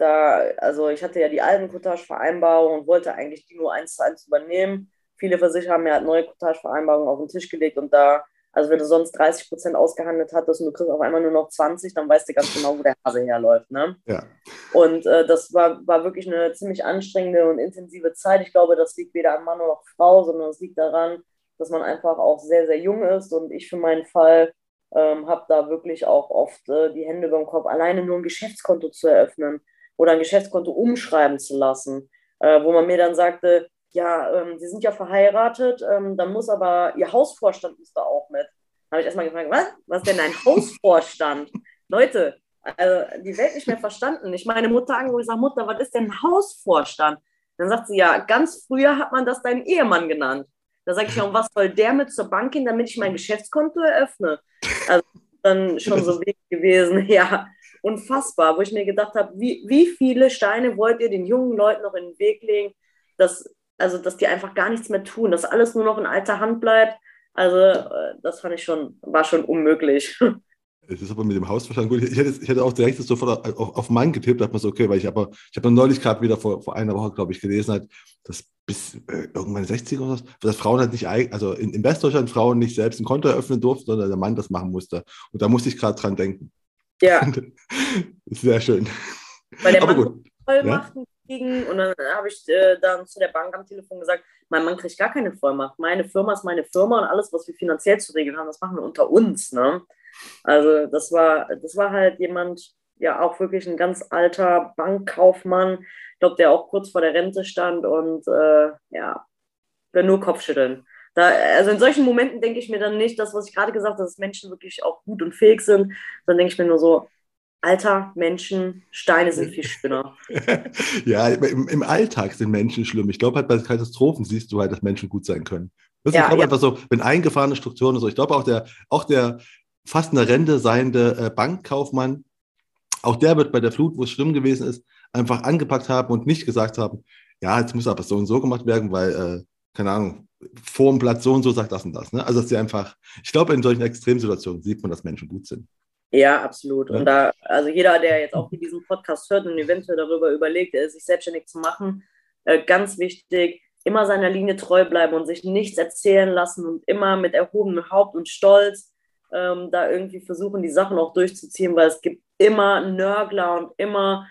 da, also ich hatte ja die alten Cottage-Vereinbarungen und wollte eigentlich die nur eins zu eins übernehmen. Viele Versicherer haben mir halt neue Cottage-Vereinbarungen auf den Tisch gelegt und da, also wenn du sonst 30 Prozent ausgehandelt hattest und du kriegst auf einmal nur noch 20, dann weißt du ganz genau, wo der Hase herläuft. Ne? Ja. Und äh, das war, war wirklich eine ziemlich anstrengende und intensive Zeit. Ich glaube, das liegt weder an Mann noch Frau, sondern es liegt daran, dass man einfach auch sehr, sehr jung ist und ich für meinen Fall ähm, habe da wirklich auch oft äh, die Hände beim Kopf, alleine nur ein Geschäftskonto zu eröffnen oder ein Geschäftskonto umschreiben zu lassen, äh, wo man mir dann sagte, ja, ähm, Sie sind ja verheiratet, ähm, dann muss aber Ihr Hausvorstand muss da auch mit. Da habe ich erstmal gefragt, was? Was denn ein Hausvorstand? Leute, also die Welt nicht mehr verstanden. Ich meine Mutter angerufen, ich sage, Mutter, was ist denn ein Hausvorstand? Dann sagt sie, ja, ganz früher hat man das deinen Ehemann genannt. Da sage ich, ja, und was soll der mit zur Bank gehen, damit ich mein Geschäftskonto eröffne? Also dann schon so Weg gewesen, ja unfassbar, wo ich mir gedacht habe, wie, wie viele Steine wollt ihr den jungen Leuten noch in den Weg legen, dass, also, dass die einfach gar nichts mehr tun, dass alles nur noch in alter Hand bleibt. Also, äh, das fand ich schon, war schon unmöglich. Es ist aber mit dem Hausverstand gut. Ich hätte, ich hätte auch direkt sofort auf, auf Mann getippt, hat man so, okay, weil ich aber, ich habe neulich gerade wieder vor, vor einer Woche, glaube ich, gelesen, hat, dass bis äh, irgendwann 60 oder so, dass Frauen halt nicht, also in, in Westdeutschland Frauen nicht selbst ein Konto eröffnen durften, sondern der Mann das machen musste. Und da musste ich gerade dran denken. Ja. Sehr schön. Weil der aber Mann gut. Vollmachten ja? kriegen und dann habe ich äh, dann zu der Bank am Telefon gesagt, mein Mann kriegt gar keine Vollmacht. Meine Firma ist meine Firma und alles, was wir finanziell zu regeln haben, das machen wir unter uns. Ne? Also das war, das war halt jemand, ja auch wirklich ein ganz alter Bankkaufmann, ich glaube, der auch kurz vor der Rente stand und äh, ja, nur Kopfschütteln. Da, also in solchen Momenten denke ich mir dann nicht, das, was ich gerade gesagt habe, dass Menschen wirklich auch gut und fähig sind, dann denke ich mir nur so, Alter, Menschen, Steine sind viel schlimmer. ja, im, im, Alltag sind Menschen schlimm. Ich glaube halt bei Katastrophen siehst du halt, dass Menschen gut sein können. Das ja, ich glaube ja. einfach so, wenn eingefahrene Strukturen und so, ich glaube auch der, auch der fast eine Rente seiende äh, Bankkaufmann, auch der wird bei der Flut, wo es schlimm gewesen ist, einfach angepackt haben und nicht gesagt haben, ja, jetzt muss aber so und so gemacht werden, weil, äh, keine Ahnung, vor dem Platz so und so sagt das und das. Ne? Also, dass sie einfach, ich glaube, in solchen Extremsituationen sieht man, dass Menschen gut sind. Ja, absolut. Ja. Und da, also jeder, der jetzt auch diesen Podcast hört und eventuell darüber überlegt, sich selbstständig zu machen, äh, ganz wichtig, immer seiner Linie treu bleiben und sich nichts erzählen lassen und immer mit erhobenem Haupt und Stolz ähm, da irgendwie versuchen, die Sachen auch durchzuziehen, weil es gibt immer Nörgler und immer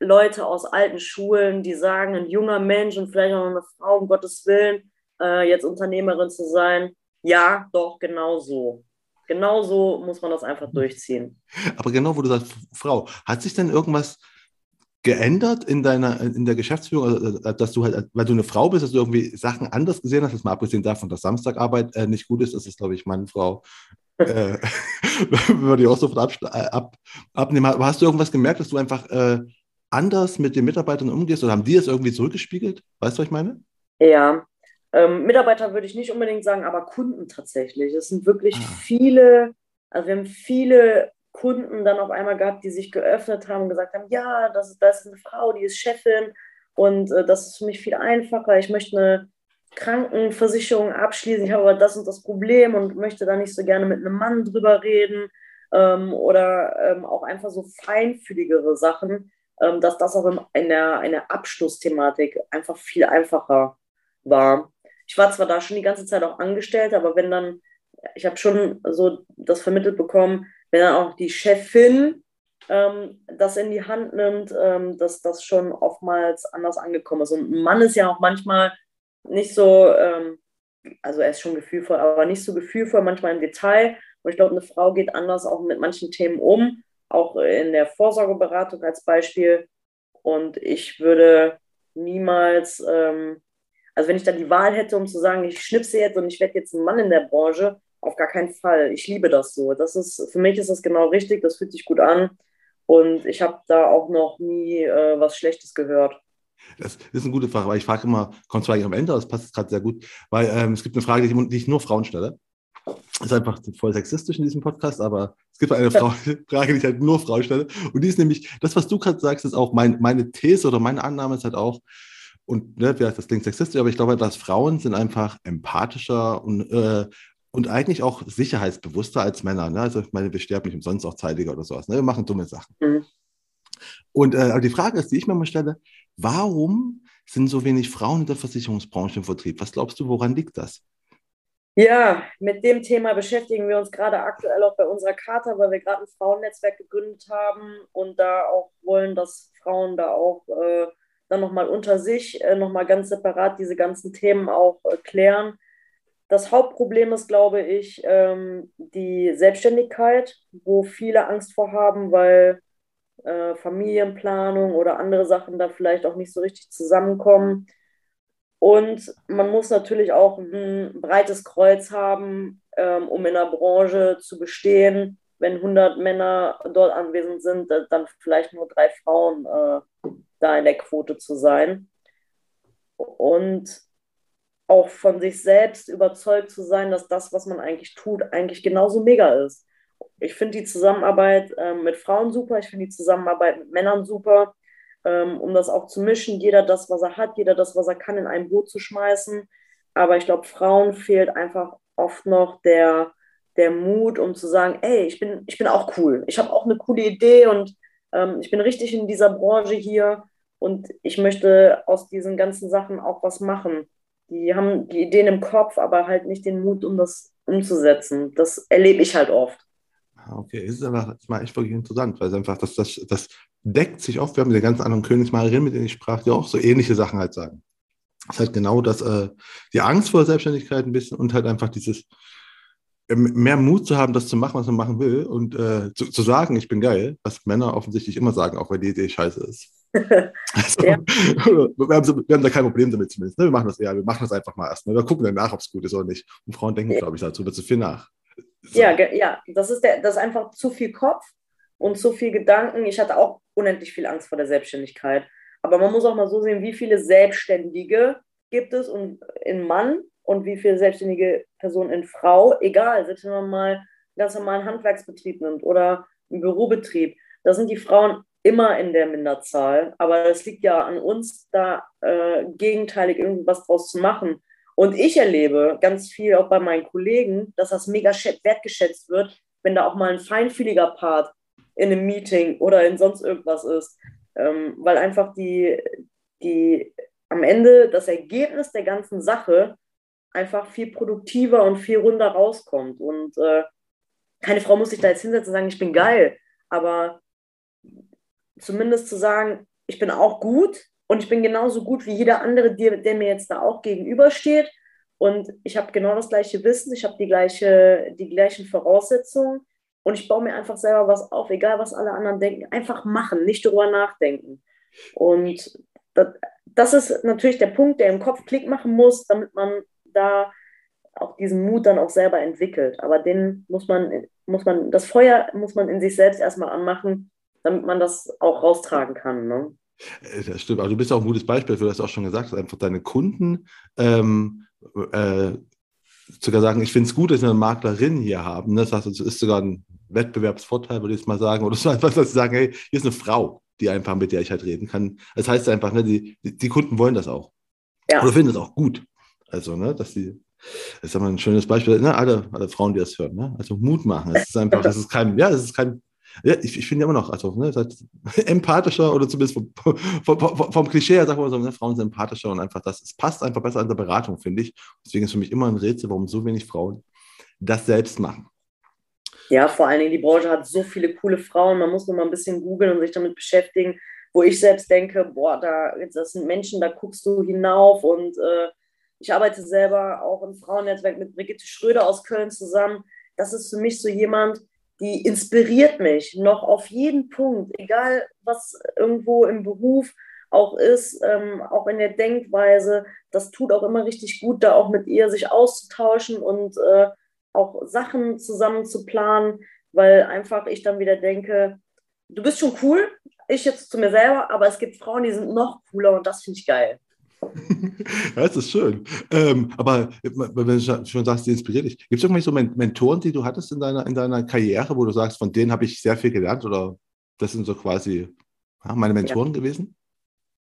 Leute aus alten Schulen, die sagen, ein junger Mensch und vielleicht auch eine Frau, um Gottes Willen, äh, jetzt Unternehmerin zu sein. Ja, doch, genau so. Genau so muss man das einfach durchziehen. Aber genau, wo du sagst, Frau, hat sich denn irgendwas geändert in deiner, in der Geschäftsführung, also, äh, dass du halt, weil du eine Frau bist, dass du irgendwie Sachen anders gesehen hast, mal abgesehen davon, dass Samstagarbeit äh, nicht gut ist, das ist, glaube ich, Mann, Frau, äh, würde ich auch sofort ab, äh, ab, abnehmen. Aber hast du irgendwas gemerkt, dass du einfach äh, anders mit den Mitarbeitern umgehst oder haben die es irgendwie zurückgespiegelt? Weißt du, was ich meine? Ja, ähm, Mitarbeiter würde ich nicht unbedingt sagen, aber Kunden tatsächlich. Es sind wirklich ah. viele, also wir haben viele Kunden dann auf einmal gehabt, die sich geöffnet haben und gesagt haben, ja, das, das ist eine Frau, die ist Chefin und äh, das ist für mich viel einfacher. Ich möchte eine Krankenversicherung abschließen, ich habe aber das und das Problem und möchte da nicht so gerne mit einem Mann drüber reden ähm, oder ähm, auch einfach so feinfühligere Sachen, ähm, dass das auch in, in, der, in der Abschlussthematik einfach viel einfacher war ich war zwar da schon die ganze Zeit auch angestellt, aber wenn dann, ich habe schon so das vermittelt bekommen, wenn dann auch die Chefin ähm, das in die Hand nimmt, ähm, dass das schon oftmals anders angekommen ist. Und ein Mann ist ja auch manchmal nicht so, ähm, also er ist schon gefühlvoll, aber nicht so gefühlvoll, manchmal im Detail. Und ich glaube, eine Frau geht anders auch mit manchen Themen um, auch in der Vorsorgeberatung als Beispiel. Und ich würde niemals ähm, also wenn ich dann die Wahl hätte, um zu sagen, ich schnipse jetzt und ich werde jetzt ein Mann in der Branche, auf gar keinen Fall. Ich liebe das so. Das ist, für mich ist das genau richtig, das fühlt sich gut an. Und ich habe da auch noch nie äh, was Schlechtes gehört. Das ist eine gute Frage, weil ich frage immer, kommt zwar am Ende, das passt gerade sehr gut, weil ähm, es gibt eine Frage, die ich, die ich nur Frauen stelle. Das ist einfach voll sexistisch in diesem Podcast, aber es gibt eine Frage, Frage, die ich halt nur Frauen stelle. Und die ist nämlich, das, was du gerade sagst, ist auch mein, meine These oder meine Annahme ist halt auch, und ne, das klingt sexistisch, aber ich glaube, dass Frauen sind einfach empathischer und, äh, und eigentlich auch sicherheitsbewusster als Männer. Ne? Also ich meine, wir sterben nicht umsonst auch zeitiger oder sowas. Ne? Wir machen dumme Sachen. Mhm. Und äh, aber die Frage ist, die ich mir mal stelle, warum sind so wenig Frauen in der Versicherungsbranche im Vertrieb? Was glaubst du, woran liegt das? Ja, mit dem Thema beschäftigen wir uns gerade aktuell auch bei unserer Charta, weil wir gerade ein Frauennetzwerk gegründet haben und da auch wollen, dass Frauen da auch äh, dann nochmal unter sich, äh, nochmal ganz separat diese ganzen Themen auch äh, klären. Das Hauptproblem ist, glaube ich, ähm, die Selbstständigkeit, wo viele Angst vor haben, weil äh, Familienplanung oder andere Sachen da vielleicht auch nicht so richtig zusammenkommen. Und man muss natürlich auch ein breites Kreuz haben, ähm, um in der Branche zu bestehen. Wenn 100 Männer dort anwesend sind, dann vielleicht nur drei Frauen äh, da in der Quote zu sein. Und auch von sich selbst überzeugt zu sein, dass das, was man eigentlich tut, eigentlich genauso mega ist. Ich finde die Zusammenarbeit äh, mit Frauen super, ich finde die Zusammenarbeit mit Männern super, ähm, um das auch zu mischen, jeder das, was er hat, jeder das, was er kann, in ein Boot zu schmeißen. Aber ich glaube, Frauen fehlt einfach oft noch der, der Mut, um zu sagen, ey, ich bin, ich bin auch cool. Ich habe auch eine coole Idee und ähm, ich bin richtig in dieser Branche hier und ich möchte aus diesen ganzen Sachen auch was machen. Die haben die Ideen im Kopf, aber halt nicht den Mut, um das umzusetzen. Das erlebe ich halt oft. Ah, okay, es ist einfach das war echt wirklich interessant, weil es einfach, das, das, das deckt sich oft. Wir haben den ganzen anderen Königsmalerinnen, mit denen ich sprach, die auch so ähnliche Sachen halt sagen. Das ist halt genau das, äh, die Angst vor Selbstständigkeit ein bisschen und halt einfach dieses, mehr Mut zu haben, das zu machen, was man machen will und äh, zu, zu, sagen, ich bin geil, was Männer offensichtlich immer sagen, auch wenn die Idee scheiße ist. Also, ja. wir, haben wir, haben da kein Problem damit zumindest. Ne? Wir machen das ja, wir machen das einfach mal erstmal. Wir gucken danach, ob es gut ist oder nicht. Und Frauen denken, ja. glaube ich, dazu zu viel nach. So. Ja, ja, das ist, der, das ist einfach zu viel Kopf und zu viel Gedanken. Ich hatte auch unendlich viel Angst vor der Selbstständigkeit. Aber man muss auch mal so sehen, wie viele Selbstständige gibt es und in Mann und wie viele selbstständige Personen in Frau, egal, selbst wenn man mal einen ganz normalen Handwerksbetrieb nimmt oder einen Bürobetrieb, da sind die Frauen immer in der Minderzahl. Aber es liegt ja an uns, da äh, gegenteilig irgendwas draus zu machen. Und ich erlebe ganz viel auch bei meinen Kollegen, dass das mega wertgeschätzt wird, wenn da auch mal ein feinfühliger Part in einem Meeting oder in sonst irgendwas ist. Ähm, weil einfach die, die am Ende das Ergebnis der ganzen Sache einfach viel produktiver und viel runder rauskommt. Und äh, keine Frau muss sich da jetzt hinsetzen und sagen, ich bin geil. Aber zumindest zu sagen, ich bin auch gut und ich bin genauso gut wie jeder andere, der, mir jetzt da auch gegenübersteht. Und ich habe genau das gleiche Wissen, ich habe die, gleiche, die gleichen Voraussetzungen und ich baue mir einfach selber was auf, egal was alle anderen denken. Einfach machen, nicht darüber nachdenken. Und das, das ist natürlich der Punkt, der im Kopf Klick machen muss, damit man da auch diesen Mut dann auch selber entwickelt. Aber den muss man, muss man, das Feuer muss man in sich selbst erstmal anmachen, damit man das auch raustragen kann. Ne? Äh, das stimmt, aber du bist auch ein gutes Beispiel für das auch schon gesagt hast, einfach deine Kunden ähm, äh, sogar sagen, ich finde es gut, dass wir eine Maklerin hier haben. Das heißt, es ist sogar ein Wettbewerbsvorteil, würde ich jetzt mal sagen. Oder so einfach, dass sie sagen, hey, hier ist eine Frau, die einfach mit der ich halt reden kann. Das heißt einfach, ne, die, die Kunden wollen das auch. Ja. Oder finden es auch gut. Also, ne, dass sie, das ist aber ein schönes Beispiel, ne, alle, alle Frauen, die das hören, ne? Also Mut machen. Es ist einfach, das ist kein, ja, es ist kein, ja, ich, ich finde immer noch, also ne, empathischer oder zumindest vom, vom, vom, Klischee her, sagen wir so, ne, Frauen sind empathischer und einfach das, es passt einfach besser an der Beratung, finde ich. Deswegen ist für mich immer ein Rätsel, warum so wenig Frauen das selbst machen. Ja, vor allen Dingen, die Branche hat so viele coole Frauen, man muss nur mal ein bisschen googeln und sich damit beschäftigen, wo ich selbst denke, boah, da, das sind Menschen, da guckst du hinauf und äh, ich arbeite selber auch im Frauennetzwerk mit Brigitte Schröder aus Köln zusammen. Das ist für mich so jemand, die inspiriert mich noch auf jeden Punkt, egal was irgendwo im Beruf auch ist, ähm, auch in der Denkweise. Das tut auch immer richtig gut, da auch mit ihr sich auszutauschen und äh, auch Sachen zusammen zu planen, weil einfach ich dann wieder denke, du bist schon cool, ich jetzt zu mir selber, aber es gibt Frauen, die sind noch cooler und das finde ich geil. Ja, das ist schön. Ähm, aber wenn du schon sagst, die inspiriert dich, gibt es irgendwelche so Mentoren, die du hattest in deiner, in deiner Karriere, wo du sagst, von denen habe ich sehr viel gelernt oder das sind so quasi ja, meine Mentoren ja. gewesen?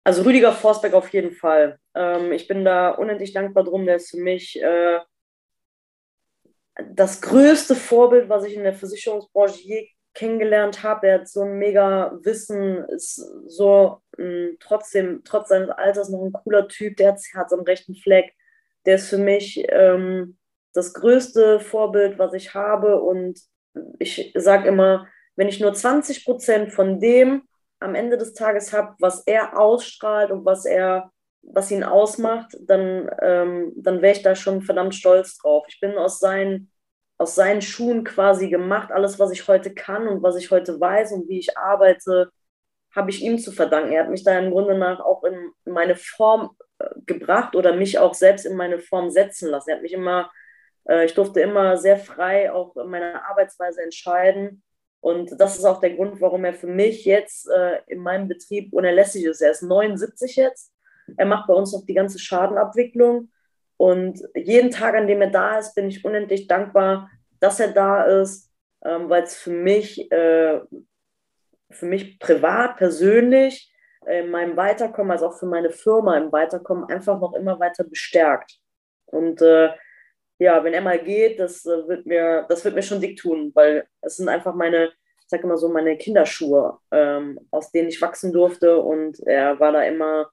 Also Rüdiger Forsberg auf jeden Fall. Ähm, ich bin da unendlich dankbar drum. Der ist für mich äh, das größte Vorbild, was ich in der Versicherungsbranche je kennengelernt habe. Er hat so ein mega Wissen, ist so mh, hm, trotzdem, trotz seines Alters noch ein cooler Typ, der hat das Herz am rechten Fleck. Der ist für mich ähm, das größte Vorbild, was ich habe. Und ich sage immer, wenn ich nur 20 Prozent von dem am Ende des Tages habe, was er ausstrahlt und was er was ihn ausmacht, dann, ähm, dann wäre ich da schon verdammt stolz drauf. Ich bin aus seinen aus seinen Schuhen quasi gemacht. Alles, was ich heute kann und was ich heute weiß und wie ich arbeite, habe ich ihm zu verdanken. Er hat mich da im Grunde nach auch in meine Form äh, gebracht oder mich auch selbst in meine Form setzen lassen. Er hat mich immer, äh, ich durfte immer sehr frei auch in meiner Arbeitsweise entscheiden. Und das ist auch der Grund, warum er für mich jetzt äh, in meinem Betrieb unerlässlich ist. Er ist 79 jetzt. Er macht bei uns noch die ganze Schadenabwicklung. Und jeden Tag, an dem er da ist, bin ich unendlich dankbar, dass er da ist, ähm, weil es für mich, äh, für mich privat, persönlich, äh, in meinem Weiterkommen, als auch für meine Firma im Weiterkommen einfach noch immer weiter bestärkt. Und äh, ja, wenn er mal geht, das äh, wird mir, das wird mir schon dick tun, weil es sind einfach meine, ich sag immer so, meine Kinderschuhe, ähm, aus denen ich wachsen durfte und er war da immer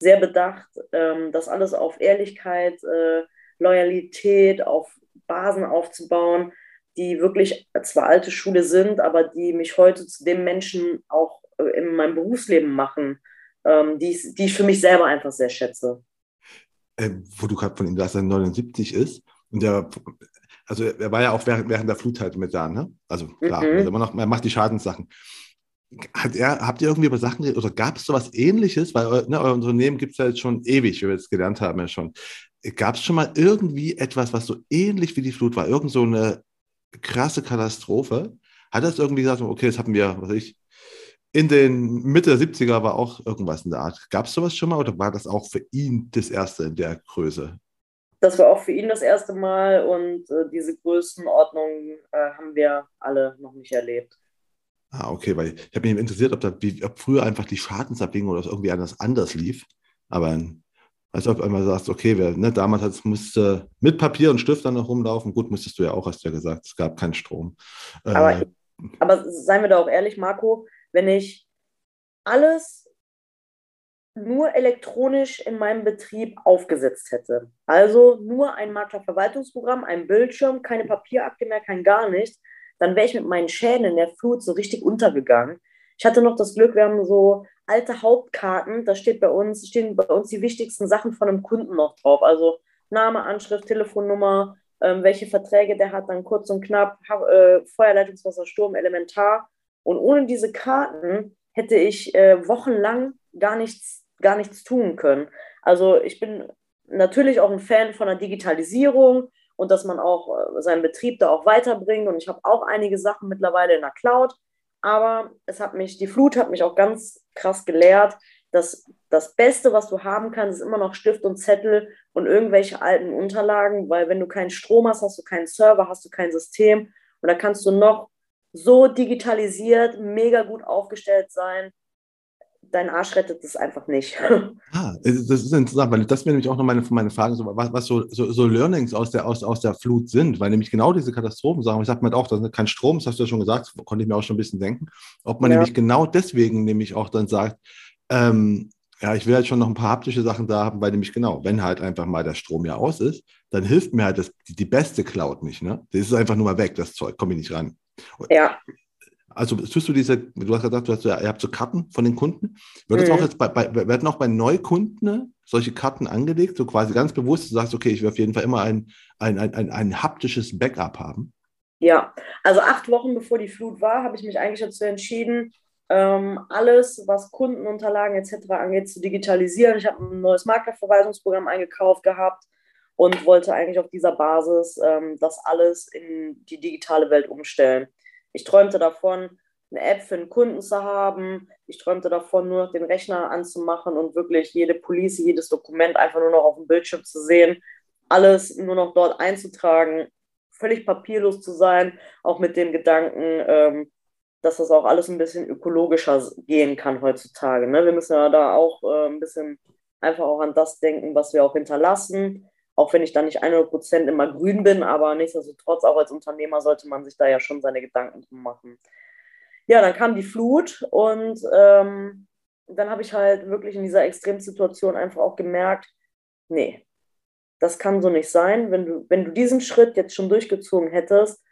sehr bedacht, ähm, das alles auf Ehrlichkeit, äh, Loyalität, auf Basen aufzubauen, die wirklich zwar alte Schule sind, aber die mich heute zu dem Menschen auch äh, in meinem Berufsleben machen, ähm, die, ich, die ich für mich selber einfach sehr schätze. Äh, wo du gerade von ihm sagst, er 79 ist und der, also er war ja auch während, während der Flut halt mit da, ne? Also klar, mhm. immer noch, er macht die Schadenssachen. Hat er, habt ihr irgendwie über Sachen geredet oder gab es sowas ähnliches? Weil ne, euer Unternehmen gibt es ja jetzt schon ewig, wie wir jetzt gelernt haben ja schon. Gab es schon mal irgendwie etwas, was so ähnlich wie die Flut war? Irgend so eine krasse Katastrophe? Hat es irgendwie gesagt, okay, das hatten wir, was weiß ich, in den Mitte der 70er war auch irgendwas in der Art. Gab es sowas schon mal oder war das auch für ihn das erste in der Größe? Das war auch für ihn das erste Mal und äh, diese Größenordnung äh, haben wir alle noch nicht erlebt. Ah, okay, weil ich habe mich interessiert, ob, da, wie, ob früher einfach die Schadensabwägung oder irgendwie anders, anders lief. Aber als ob einmal sagst, okay, wer, ne, damals musste mit Papier und Stift dann noch rumlaufen. Gut, musstest du ja auch, hast du ja gesagt, es gab keinen Strom. Aber, äh, aber seien wir da auch ehrlich, Marco, wenn ich alles nur elektronisch in meinem Betrieb aufgesetzt hätte. Also nur ein Maklerverwaltungsprogramm, ein Bildschirm, keine Papierakte mehr, kein gar nichts, dann wäre ich mit meinen Schäden in der Flut so richtig untergegangen. Ich hatte noch das Glück, wir haben so alte Hauptkarten, da steht bei uns, stehen bei uns die wichtigsten Sachen von einem Kunden noch drauf. Also Name, Anschrift, Telefonnummer, ähm, welche Verträge der hat, dann kurz und knapp, äh, Feuerleitungswasser, Sturm, Elementar. Und ohne diese Karten hätte ich äh, wochenlang gar nichts, gar nichts tun können. Also ich bin natürlich auch ein Fan von der Digitalisierung und dass man auch äh, seinen Betrieb da auch weiterbringt. Und ich habe auch einige Sachen mittlerweile in der Cloud. Aber es hat mich, die Flut hat mich auch ganz krass gelehrt, dass das Beste, was du haben kannst, ist immer noch Stift und Zettel und irgendwelche alten Unterlagen, weil wenn du keinen Strom hast, hast du keinen Server, hast du kein System und da kannst du noch so digitalisiert, mega gut aufgestellt sein dein Arsch rettet es einfach nicht. Ah, das ist interessant, weil das wäre nämlich auch noch meine, meine Frage, so, was, was so, so, so, Learnings aus der, aus, aus der Flut sind, weil nämlich genau diese Katastrophensachen, ich sage mal auch, das ist kein Strom, das hast du ja schon gesagt, konnte ich mir auch schon ein bisschen denken, ob man ja. nämlich genau deswegen nämlich auch dann sagt, ähm, ja, ich will halt schon noch ein paar haptische Sachen da haben, weil nämlich genau, wenn halt einfach mal der Strom ja aus ist, dann hilft mir halt das, die, die beste Cloud nicht. Ne? Das ist einfach nur mal weg, das Zeug, komme ich nicht ran. Ja. Also tust du diese, du hast gesagt, du hast, ihr habt so Karten von den Kunden. Wird mhm. auch jetzt bei, bei, werden auch bei Neukunden solche Karten angelegt, so quasi ganz bewusst, du sagst, okay, ich will auf jeden Fall immer ein, ein, ein, ein, ein haptisches Backup haben? Ja, also acht Wochen bevor die Flut war, habe ich mich eigentlich dazu entschieden, ähm, alles, was Kundenunterlagen etc. angeht, zu digitalisieren. Ich habe ein neues Maklerverwaltungsprogramm eingekauft gehabt und wollte eigentlich auf dieser Basis ähm, das alles in die digitale Welt umstellen. Ich träumte davon, eine App für einen Kunden zu haben. Ich träumte davon, nur noch den Rechner anzumachen und wirklich jede Police, jedes Dokument einfach nur noch auf dem Bildschirm zu sehen. Alles nur noch dort einzutragen, völlig papierlos zu sein, auch mit dem Gedanken, ähm, dass das auch alles ein bisschen ökologischer gehen kann heutzutage. Ne? Wir müssen ja da auch äh, ein bisschen einfach auch an das denken, was wir auch hinterlassen auch wenn ich da nicht 100% immer grün bin, aber nichtsdestotrotz auch als Unternehmer sollte man sich da ja schon seine Gedanken drum machen. Ja, dann kam die Flut und ähm, dann habe ich halt wirklich in dieser Extremsituation einfach auch gemerkt, nee, das kann so nicht sein. Wenn du, wenn du diesen Schritt jetzt schon durchgezogen hättest,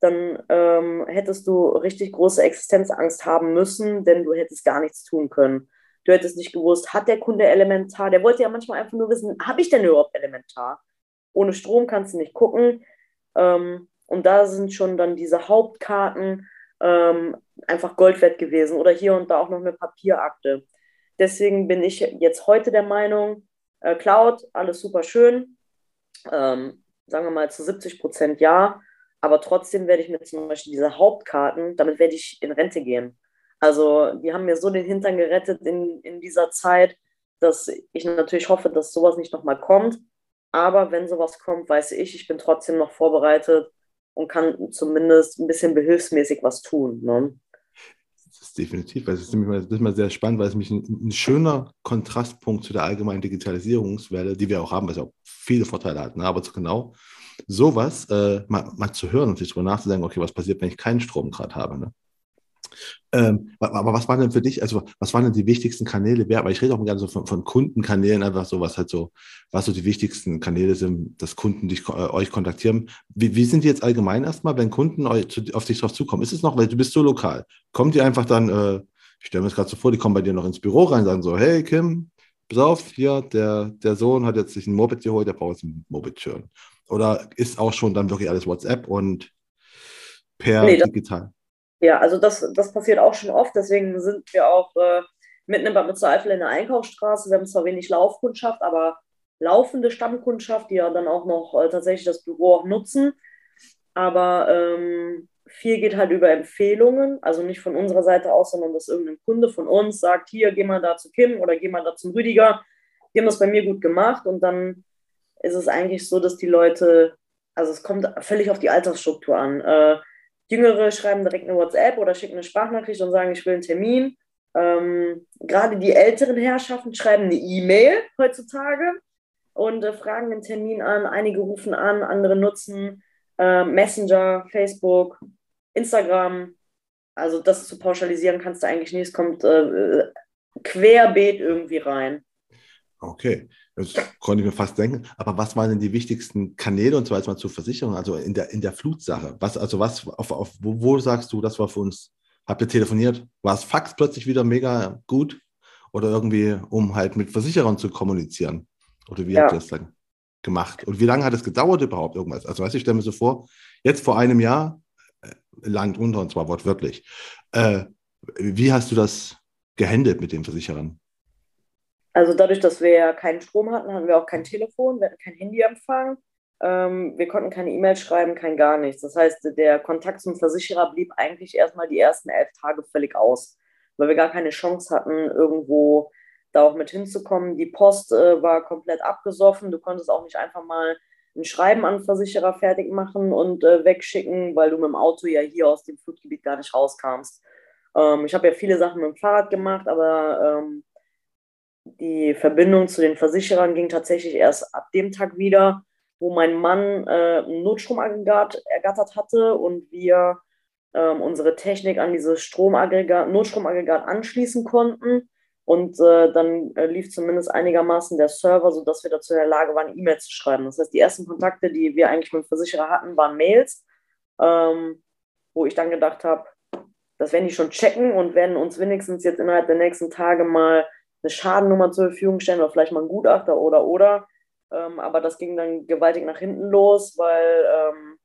dann ähm, hättest du richtig große Existenzangst haben müssen, denn du hättest gar nichts tun können. Du hättest nicht gewusst, hat der Kunde Elementar? Der wollte ja manchmal einfach nur wissen, habe ich denn überhaupt Elementar? Ohne Strom kannst du nicht gucken. Ähm, und da sind schon dann diese Hauptkarten ähm, einfach Gold wert gewesen oder hier und da auch noch eine Papierakte. Deswegen bin ich jetzt heute der Meinung, äh, Cloud, alles super schön. Ähm, sagen wir mal zu 70 Prozent ja. Aber trotzdem werde ich mir zum Beispiel diese Hauptkarten, damit werde ich in Rente gehen. Also die haben mir so den Hintern gerettet in, in dieser Zeit, dass ich natürlich hoffe, dass sowas nicht nochmal kommt. Aber wenn sowas kommt, weiß ich, ich bin trotzdem noch vorbereitet und kann zumindest ein bisschen behilfsmäßig was tun. Ne? Das ist definitiv, weil es ist nämlich das mal sehr spannend, weil es mich ein, ein, schöner Kontrastpunkt zu der allgemeinen Digitalisierungswelle, die wir auch haben, was ja auch viele Vorteile hat, ne? aber genau sowas äh, mal, mal, zu hören und sich darüber nachzudenken, okay, was passiert, wenn ich keinen Strom gerade habe. Ne? Ähm, aber was waren denn für dich, also was waren denn die wichtigsten Kanäle? Weil ich rede auch gerne so von, von, Kundenkanälen, einfach so, was halt so, was so die wichtigsten Kanäle sind, dass Kunden dich, äh, euch kontaktieren. Wie, wie, sind die jetzt allgemein erstmal, wenn Kunden euch, auf dich drauf zukommen? Ist es noch, weil du bist so lokal, kommt die einfach dann, äh, ich stelle mir das gerade so vor, die kommen bei dir noch ins Büro rein, sagen so, hey Kim, pass auf, hier, der, der Sohn hat jetzt sich ein Moped geholt, der braucht jetzt ein Moped-Schirm. Oder ist auch schon dann wirklich alles WhatsApp und per nee, digital? Ja, also das, das passiert auch schon oft. Deswegen sind wir auch äh, mitten in Bad Mützereifel in der Einkaufsstraße. Wir haben zwar wenig Laufkundschaft, aber laufende Stammkundschaft, die ja dann auch noch äh, tatsächlich das Büro auch nutzen. Aber ähm, viel geht halt über Empfehlungen, also nicht von unserer Seite aus, sondern dass irgendein Kunde von uns sagt, hier, geh mal da zu Kim oder geh mal da zum Rüdiger. Die haben das bei mir gut gemacht und dann ist es eigentlich so, dass die Leute, also es kommt völlig auf die Altersstruktur an. Äh, Jüngere schreiben direkt eine WhatsApp oder schicken eine Sprachnachricht und sagen, ich will einen Termin. Ähm, gerade die älteren Herrschaften schreiben eine E-Mail heutzutage und äh, fragen einen Termin an. Einige rufen an, andere nutzen äh, Messenger, Facebook, Instagram. Also das zu pauschalisieren kannst du eigentlich nicht. Es kommt äh, querbeet irgendwie rein. Okay. Das konnte ich mir fast denken. Aber was waren denn die wichtigsten Kanäle und zwar jetzt mal zur Versicherung, also in der, in der Flutsache? Was, also was, auf, auf, wo, wo sagst du, das war für uns, habt ihr telefoniert? War es Fax plötzlich wieder mega gut? Oder irgendwie, um halt mit Versicherern zu kommunizieren? Oder wie ja. habt ihr das dann gemacht? Und wie lange hat es gedauert überhaupt irgendwas? Also weißt du, ich stelle mir so vor, jetzt vor einem Jahr, äh, Land unter, und zwar wortwörtlich. Äh, wie hast du das gehandelt mit den Versicherern? Also dadurch, dass wir keinen Strom hatten, hatten wir auch kein Telefon, wir hatten kein Handyempfang. Ähm, wir konnten keine E-Mail schreiben, kein gar nichts. Das heißt, der Kontakt zum Versicherer blieb eigentlich erstmal die ersten elf Tage völlig aus, weil wir gar keine Chance hatten, irgendwo da auch mit hinzukommen. Die Post äh, war komplett abgesoffen. Du konntest auch nicht einfach mal ein Schreiben an Versicherer fertig machen und äh, wegschicken, weil du mit dem Auto ja hier aus dem Flutgebiet gar nicht rauskamst. Ähm, ich habe ja viele Sachen mit dem Fahrrad gemacht, aber ähm, die Verbindung zu den Versicherern ging tatsächlich erst ab dem Tag wieder, wo mein Mann äh, ein Notstromaggregat ergattert hatte und wir ähm, unsere Technik an dieses Stromaggregat, Notstromaggregat anschließen konnten. Und äh, dann äh, lief zumindest einigermaßen der Server, sodass wir dazu in der Lage waren, E-Mails zu schreiben. Das heißt, die ersten Kontakte, die wir eigentlich mit dem Versicherer hatten, waren Mails, ähm, wo ich dann gedacht habe, das werden die schon checken und werden uns wenigstens jetzt innerhalb der nächsten Tage mal eine Schadennummer zur Verfügung stellen oder vielleicht mal ein Gutachter oder oder. Ähm, aber das ging dann gewaltig nach hinten los, weil ähm,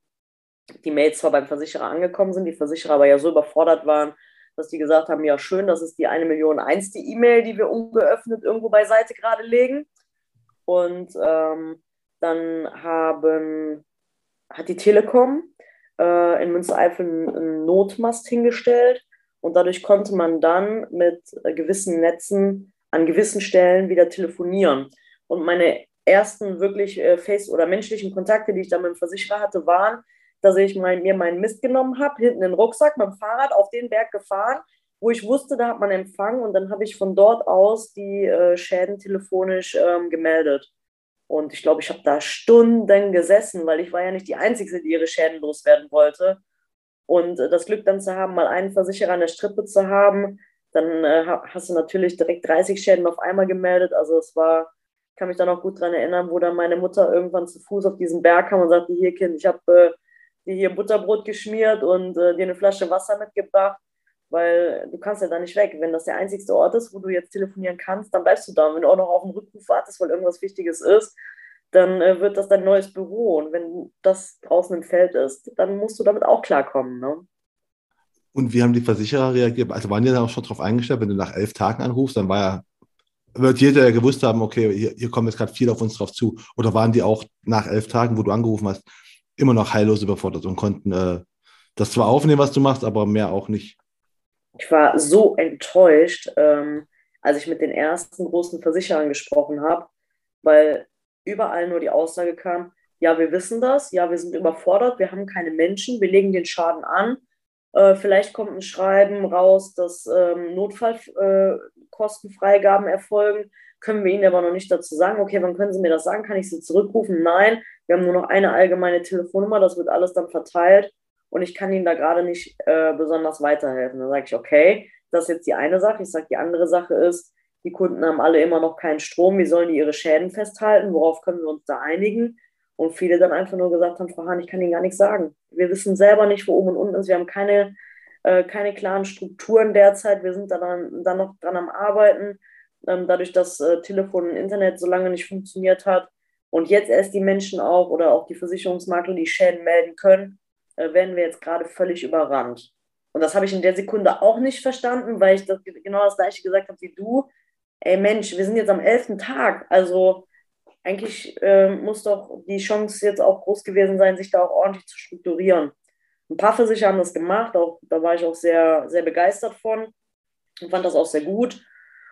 die Mails zwar beim Versicherer angekommen sind, die Versicherer aber ja so überfordert waren, dass die gesagt haben, ja schön, das ist die eine Million eins, die E-Mail, die wir ungeöffnet irgendwo beiseite gerade legen. Und ähm, dann haben, hat die Telekom äh, in Münstereifel einen Notmast hingestellt und dadurch konnte man dann mit äh, gewissen Netzen an gewissen Stellen wieder telefonieren. Und meine ersten wirklich äh, face- oder menschlichen Kontakte, die ich dann mit dem Versicherer hatte, waren, dass ich mein, mir meinen Mist genommen habe, hinten in den Rucksack mit dem Fahrrad auf den Berg gefahren, wo ich wusste, da hat man Empfang und dann habe ich von dort aus die äh, Schäden telefonisch ähm, gemeldet. Und ich glaube, ich habe da Stunden gesessen, weil ich war ja nicht die Einzige, die ihre Schäden loswerden wollte. Und äh, das Glück dann zu haben, mal einen Versicherer an der Strippe zu haben, dann äh, hast du natürlich direkt 30 Schäden auf einmal gemeldet. Also es war, kann mich da noch gut dran erinnern, wo dann meine Mutter irgendwann zu Fuß auf diesen Berg kam und sagte, hier Kind, ich habe äh, dir hier Butterbrot geschmiert und äh, dir eine Flasche Wasser mitgebracht, weil du kannst ja da nicht weg. Wenn das der einzigste Ort ist, wo du jetzt telefonieren kannst, dann bleibst du da. Und wenn du auch noch auf einen Rückruf wartest, weil irgendwas Wichtiges ist, dann äh, wird das dein neues Büro. Und wenn das draußen im Feld ist, dann musst du damit auch klarkommen. Ne? Und wie haben die Versicherer reagiert? Also waren die da auch schon drauf eingestellt, wenn du nach elf Tagen anrufst, dann war ja, wird jeder ja gewusst haben, okay, hier, hier kommen jetzt gerade viel auf uns drauf zu. Oder waren die auch nach elf Tagen, wo du angerufen hast, immer noch heillos überfordert und konnten äh, das zwar aufnehmen, was du machst, aber mehr auch nicht? Ich war so enttäuscht, ähm, als ich mit den ersten großen Versicherern gesprochen habe, weil überall nur die Aussage kam, ja, wir wissen das, ja, wir sind überfordert, wir haben keine Menschen, wir legen den Schaden an, Äh, vielleicht kommt ein Schreiben raus, dass ähm, Notfallkostenfreigaben äh, erfolgen. Können wir Ihnen aber noch nicht dazu sagen, okay, wann können Sie mir das sagen? Kann ich Sie zurückrufen? Nein, wir haben nur noch eine allgemeine Telefonnummer, das wird alles dann verteilt und ich kann Ihnen da gerade nicht äh, besonders weiterhelfen. Dann sage ich, okay, das ist jetzt die eine Sache. Ich sage, die andere Sache ist, die Kunden haben alle immer noch keinen Strom, wie sollen die ihre Schäden festhalten? Worauf können wir uns da einigen? Und viele dann einfach nur gesagt haben, Frau Hahn, ich kann Ihnen gar nichts sagen. Wir wissen selber nicht, wo oben und unten ist. Wir haben keine, äh, keine klaren Strukturen derzeit. Wir sind da dann, dann noch dran am Arbeiten. Ähm, dadurch, dass äh, Telefon und Internet so lange nicht funktioniert hat und jetzt erst die Menschen auch oder auch die Versicherungsmakler die Schäden melden können, äh, werden wir jetzt gerade völlig überrannt. Und das habe ich in der Sekunde auch nicht verstanden, weil ich das, genau das gleiche gesagt habe wie du. Ey Mensch, wir sind jetzt am elften Tag. Also eigentlich äh, muss doch die Chance jetzt auch groß gewesen sein, sich da auch ordentlich zu strukturieren. Ein paar Versicherer haben das gemacht, auch, da war ich auch sehr, sehr begeistert von und fand das auch sehr gut.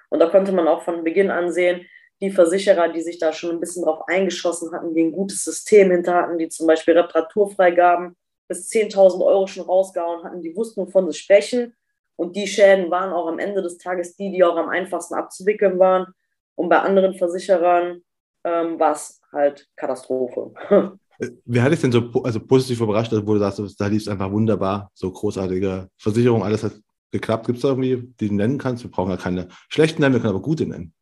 Und da konnte man auch von Beginn an sehen, die Versicherer, die sich da schon ein bisschen drauf eingeschossen hatten, die ein gutes System hinter hatten, die zum Beispiel Reparaturfreigaben bis 10.000 Euro schon rausgehauen hatten, die wussten, wovon sie sprechen. Und die Schäden waren auch am Ende des Tages die, die auch am einfachsten abzuwickeln waren. Und bei anderen Versicherern ähm, war es halt Katastrophe. Wer hat dich denn so also positiv überrascht, wo du sagst, da lief es einfach wunderbar, so großartige Versicherung, alles hat geklappt. Gibt es da irgendwie, die du nennen kannst? Wir brauchen ja keine schlechten nennen, wir können aber gute nennen.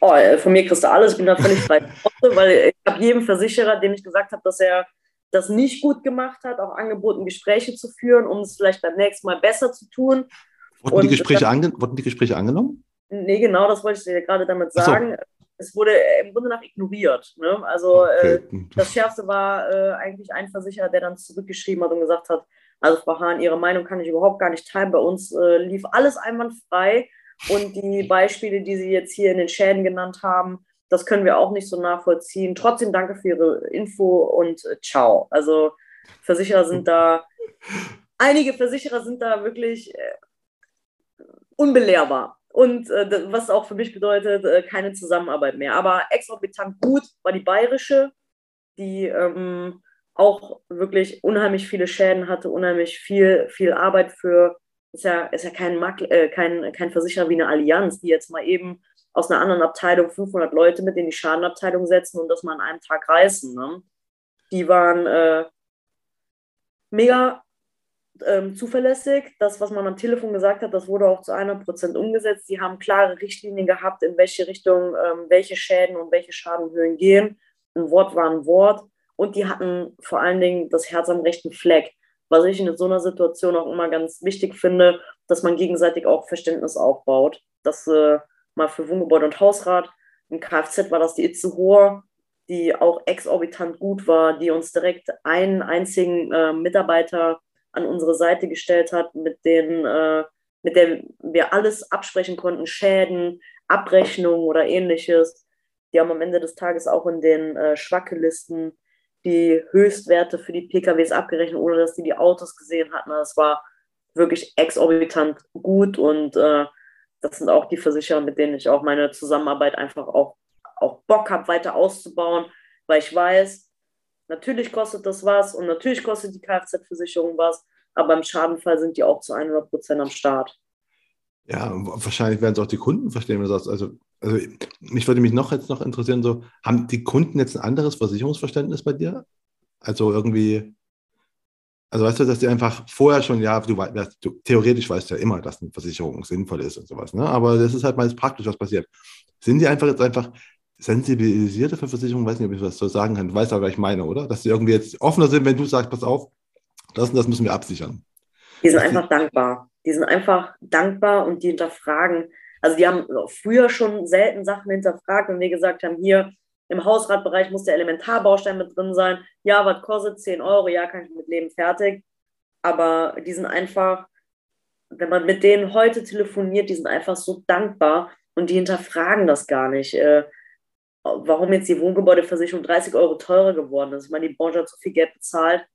Oh, äh, von mir kriegst du alles, ich bin da völlig frei, weil ich habe jedem Versicherer, dem ich gesagt habe, dass er das nicht gut gemacht hat, auch angeboten, Gespräche zu führen, um es vielleicht beim nächsten Mal besser zu tun. Wurden, die Gespräche, ange wurden die Gespräche angenommen? Nee, genau, das wollte ich dir gerade damit sagen. So es wurde im Grunde nach ignoriert. Ne? Also okay. äh, das Schärfste war äh, eigentlich ein Versicherer, der dann zurückgeschrieben hat und gesagt hat, also Frau Hahn, Ihre Meinung kann ich überhaupt gar nicht teilen. Bei uns äh, lief alles einwandfrei und die Beispiele, die Sie jetzt hier in den Schäden genannt haben, das können wir auch nicht so nachvollziehen. Trotzdem danke für Ihre Info und äh, ciao. Also Versicherer sind da, einige Versicherer sind da wirklich äh, unbelehrbar. Und äh, was auch für mich bedeutet, äh, keine Zusammenarbeit mehr. Aber exorbitant gut war die bayerische, die ähm, auch wirklich unheimlich viele Schäden hatte, unheimlich viel, viel Arbeit für, ist ja, ist ja kein, äh, kein, kein Versicherer wie eine Allianz, die jetzt mal eben aus einer anderen Abteilung 500 Leute mit in die Schadenabteilung setzen und das mal an einem Tag reißen. Ne? Die waren äh, mega ähm, zuverlässig. Das, was man am Telefon gesagt hat, das wurde auch zu 100 Prozent umgesetzt. Sie haben klare Richtlinien gehabt, in welche Richtung ähm, welche Schäden und welche Schadenhöhen gehen. Ein Wort war ein Wort. Und die hatten vor allen Dingen das Herz am rechten Fleck. Was ich in so einer Situation auch immer ganz wichtig finde, dass man gegenseitig auch Verständnis aufbaut. Das äh, mal für Wohngebäude und Hausrat. Im Kfz war das die Itzehoer, die auch exorbitant gut war, die uns direkt einen einzigen äh, Mitarbeiter an unsere Seite gestellt hat, mit denen, äh, mit der wir alles absprechen konnten, Schäden, Abrechnungen oder ähnliches. Die haben am Ende des Tages auch in den äh, Schwackelisten die Höchstwerte für die PKWs abgerechnet, ohne dass die die Autos gesehen hatten. Das war wirklich exorbitant gut und äh, das sind auch die Versicherer, mit denen ich auch meine Zusammenarbeit einfach auch, auch Bock habe, weiter auszubauen, weil ich weiß, Natürlich kostet das was und natürlich kostet die Kfz-Versicherung was, aber im Schadenfall sind die auch zu 100 Prozent am Start. Ja, wahrscheinlich werden es auch die Kunden verstehen, wenn du sagst, also, also mich würde mich noch jetzt noch interessieren, so, haben die Kunden jetzt ein anderes Versicherungsverständnis bei dir? Also irgendwie, also weißt du, dass die einfach vorher schon, ja, du, du theoretisch weißt ja immer, dass eine Versicherung sinnvoll ist und sowas, ne? Aber das ist halt meist praktisch, was passiert. Sind die einfach jetzt einfach sensibilisierte für Versicherungen, weiß nicht, ob ich das so sagen kann, du weißt aber, was ich meine, oder? Dass sie irgendwie jetzt offener sind, wenn du sagst, pass auf, das und das müssen wir absichern. Die sind einfach dankbar. Die sind einfach dankbar und die hinterfragen. Also die haben früher schon selten Sachen hinterfragt, wenn wir gesagt haben, hier im Hausratbereich muss der Elementarbaustein mit drin sein. Ja, was kostet 10 Euro? Ja, kann ich mit leben, fertig. Aber die sind einfach, wenn man mit denen heute telefoniert, die sind einfach so dankbar und die hinterfragen das gar nicht. Warum jetzt die Wohngebäudeversicherung 30 Euro teurer geworden ist. Ich meine, die Branche hat so viel Geld bezahlt.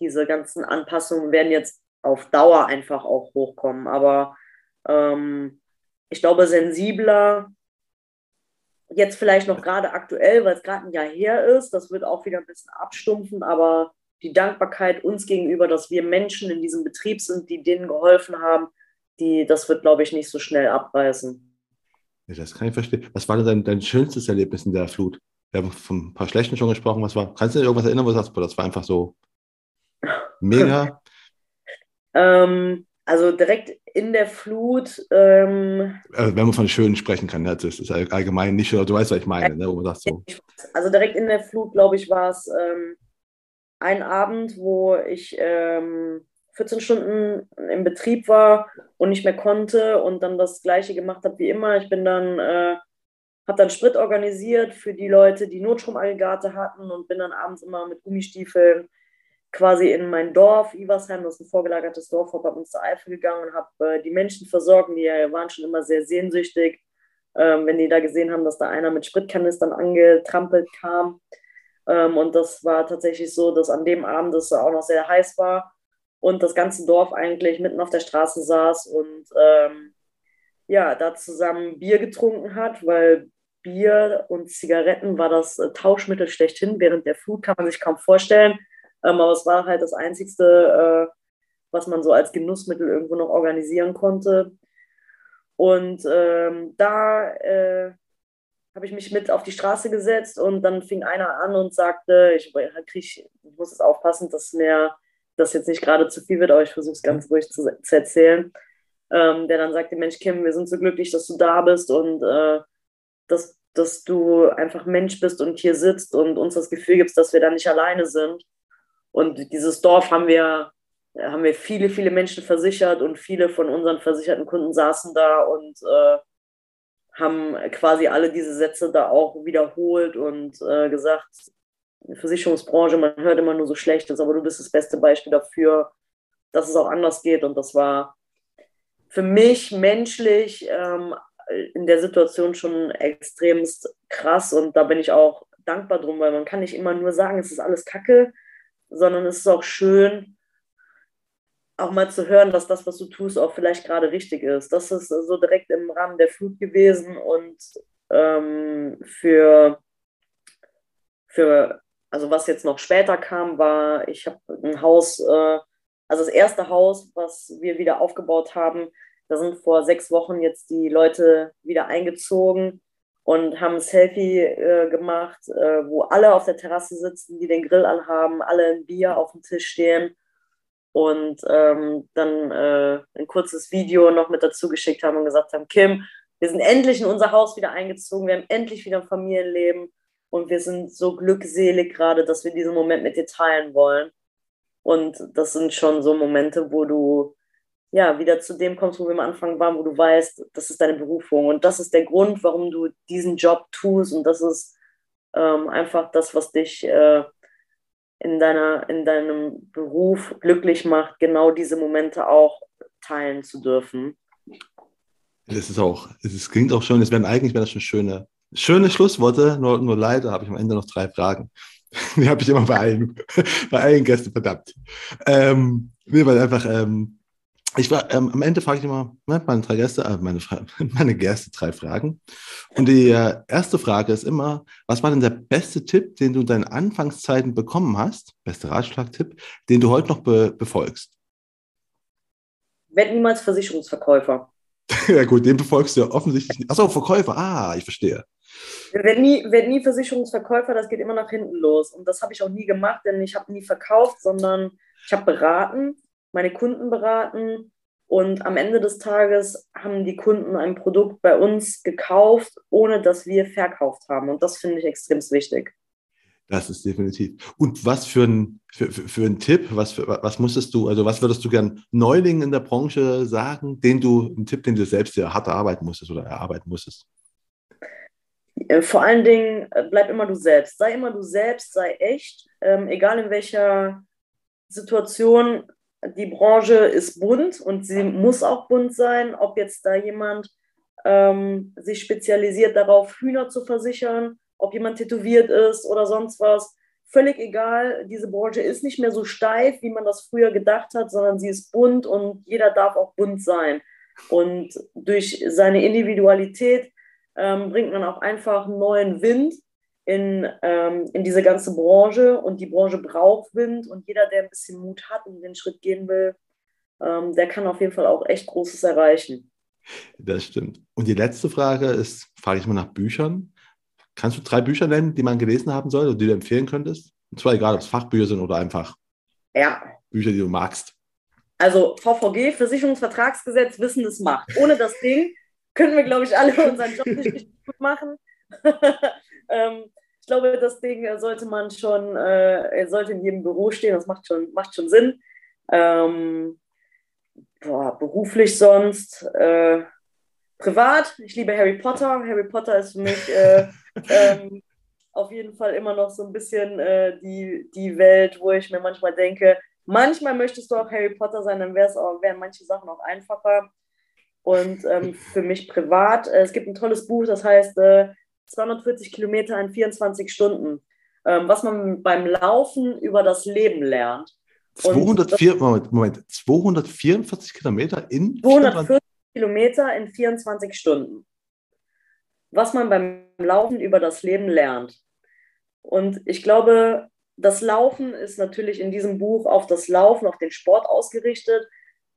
Diese ganzen Anpassungen werden jetzt auf Dauer einfach auch hochkommen. Aber ähm, ich glaube, sensibler, jetzt vielleicht noch gerade aktuell, weil es gerade ein Jahr her ist, das wird auch wieder ein bisschen abstumpfen, aber die Dankbarkeit uns gegenüber, dass wir Menschen in diesem Betrieb sind, die denen geholfen haben, die, das wird, glaube ich, nicht so schnell abreißen. Ja, das kann ich verstehen. Was war denn dein, dein schönstes Erlebnis in der Flut? Wir haben von ein paar schlechten schon gesprochen. Was war? Kannst du dir irgendwas erinnern, wo du sagst, boah, das war einfach so mega? ähm, also direkt in der Flut. Ähm, also wenn man von schön sprechen kann, das ist allgemein nicht schön, du weißt, was ich meine, ne? wo man sagt so. Also direkt in der Flut, glaube ich, war es ähm, ein Abend, wo ich ähm, 14 Stunden im Betrieb war und nicht mehr konnte und dann das gleiche gemacht habe wie immer. Ich bin dann, äh, habe dann Sprit organisiert für die Leute, die Notstromaggregate hatten und bin dann abends immer mit Gummistiefeln quasi in mein Dorf, Iversheim, das ist ein vorgelagertes Dorf vor Bad Münstereifel gegangen und habe äh, die Menschen versorgt. Die waren schon immer sehr sehnsüchtig, ähm, wenn die da gesehen haben, dass da einer mit Spritkanistern angetrampelt kam. Ähm, und das war tatsächlich so, dass an dem Abend es auch noch sehr heiß war und das ganze Dorf eigentlich mitten auf der Straße saß und ähm, ja, da zusammen Bier getrunken hat, weil Bier und Zigaretten war das äh, Tauschmittel schlechthin. Während der Flut kann man sich kaum vorstellen ähm, aber es war halt das Einzigste, äh, was man so als Genussmittel irgendwo noch organisieren konnte. Und ähm, da äh, habe ich mich mit auf die Straße gesetzt und dann fing einer an und sagte, ich, krieg, ich muss jetzt aufpassen, dass mir das jetzt nicht gerade zu viel wird, aber ich versuche es ganz ruhig zu, zu erzählen. Ähm, der dann sagte, Mensch, Kim, wir sind so glücklich, dass du da bist und äh, dass, dass du einfach Mensch bist und hier sitzt und uns das Gefühl gibst, dass wir da nicht alleine sind. Und dieses Dorf haben wir, haben wir viele, viele Menschen versichert und viele von unseren versicherten Kunden saßen da und äh, haben quasi alle diese Sätze da auch wiederholt und äh, gesagt, Versicherungsbranche, man hört immer nur so Schlechtes, aber du bist das beste Beispiel dafür, dass es auch anders geht. Und das war für mich menschlich ähm, in der Situation schon extremst krass und da bin ich auch dankbar drum, weil man kann nicht immer nur sagen, es ist alles Kacke, sondern es ist auch schön, auch mal zu hören, dass das, was du tust, auch vielleicht gerade richtig ist. Das ist so direkt im Rahmen der Flut gewesen und ähm, für, für, also was jetzt noch später kam, war, ich habe ein Haus, äh, also das erste Haus, was wir wieder aufgebaut haben, da sind vor sechs Wochen jetzt die Leute wieder eingezogen und haben ein Selfie äh, gemacht, äh, wo alle auf der Terrasse sitzen, die den Grill anhaben, alle ein Bier auf dem Tisch stehen und ähm, dann äh, ein kurzes Video noch mit dazu geschickt haben und gesagt haben, Kim, wir sind endlich in unser Haus wieder eingezogen, wir haben endlich wieder ein Familienleben und wir sind so glückselig gerade, dass wir diesen Moment mit dir teilen wollen. Und das sind schon so Momente, wo du ja, wieder zu dem kommst, wo wir am Anfang waren, wo du weißt, das ist deine Berufung und das ist der Grund, warum du diesen Job tust und das ist ähm, einfach das, was dich äh, in, deiner, in deinem Beruf glücklich macht, genau diese Momente auch teilen zu dürfen. Das ist auch, es klingt auch schön, es wären eigentlich wären das schon schöne, schöne Schlussworte, nur, nur leider habe ich am Ende noch drei Fragen. Die habe ich immer bei allen, bei allen Gästen verdammt. Ähm, nee, weil einfach, ähm, ich war, ähm, am Ende frage ich immer ne, meine drei Gäste, äh, meine, meine Gäste drei Fragen. Und die äh, erste Frage ist immer, was war denn der beste Tipp, den du in deinen Anfangszeiten bekommen hast, beste Ratschlagtipp, den du heute noch be befolgst? Werd niemals Versicherungsverkäufer. ja gut, den befolgst du ja offensichtlich nicht. Achso, Verkäufer, ah, ich verstehe. Werd nie, werd nie Versicherungsverkäufer, das geht immer nach hinten los. Und das habe ich auch nie gemacht, denn ich habe nie verkauft, sondern ich habe beraten meine Kunden beraten und am Ende des Tages haben die Kunden ein Produkt bei uns gekauft, ohne dass wir verkauft haben. Und das finde ich extrem wichtig. Das ist definitiv. Und was für ein, für, für, für ein Tipp, was, für, was musstest du, also was würdest du gern Neulingen in der Branche sagen, den du, ein Tipp, den du selbst ja hart erarbeiten musstest oder erarbeiten musstest? Äh, vor allen Dingen, äh, bleib immer du selbst. Sei immer du selbst, sei echt. Ähm, egal in welcher Situation, die Branche ist bunt und sie muss auch bunt sein. Ob jetzt da jemand ähm, sich spezialisiert darauf, Hühner zu versichern, ob jemand tätowiert ist oder sonst was. Völlig egal, diese Branche ist nicht mehr so steif, wie man das früher gedacht hat, sondern sie ist bunt und jeder darf auch bunt sein. Und durch seine Individualität ähm, bringt man auch einfach neuen Wind in, ähm, in diese ganze Branche und die Branche braucht Wind und jeder, der ein bisschen Mut hat und den Schritt gehen will, ähm, der kann auf jeden Fall auch echt Großes erreichen. Das stimmt. Und die letzte Frage ist, frage ich mal nach Büchern. Kannst du drei Bücher nennen, die man gelesen haben soll oder die du empfehlen könntest? Und zwar egal, ob es Fachbücher sind oder einfach ja. Bücher, die du magst. Also VVG, Versicherungsvertragsgesetz, Wissen das macht. Ohne das Ding könnten wir, glaube ich, alle unseren Job nicht gut machen. ähm, ich glaube, das Ding sollte man schon, äh, sollte in jedem Büro stehen, das macht schon, macht schon Sinn. Ähm, boah, beruflich sonst, äh, privat, ich liebe Harry Potter. Harry Potter ist für mich äh, ähm, auf jeden Fall immer noch so ein bisschen äh, die, die Welt, wo ich mir manchmal denke, manchmal möchtest du auch Harry Potter sein, dann wären manche Sachen auch einfacher. Und ähm, für mich privat, äh, es gibt ein tolles Buch, das heißt 240 äh, Kilometer in 24 Stunden, ähm, was man beim Laufen über das Leben lernt. 204, Moment, Moment, 244 Kilometer in 240 Kilometer in 24 Stunden. Was man beim Laufen über das Leben lernt. Und ich glaube, das Laufen ist natürlich in diesem Buch auf das Laufen, auf den Sport ausgerichtet.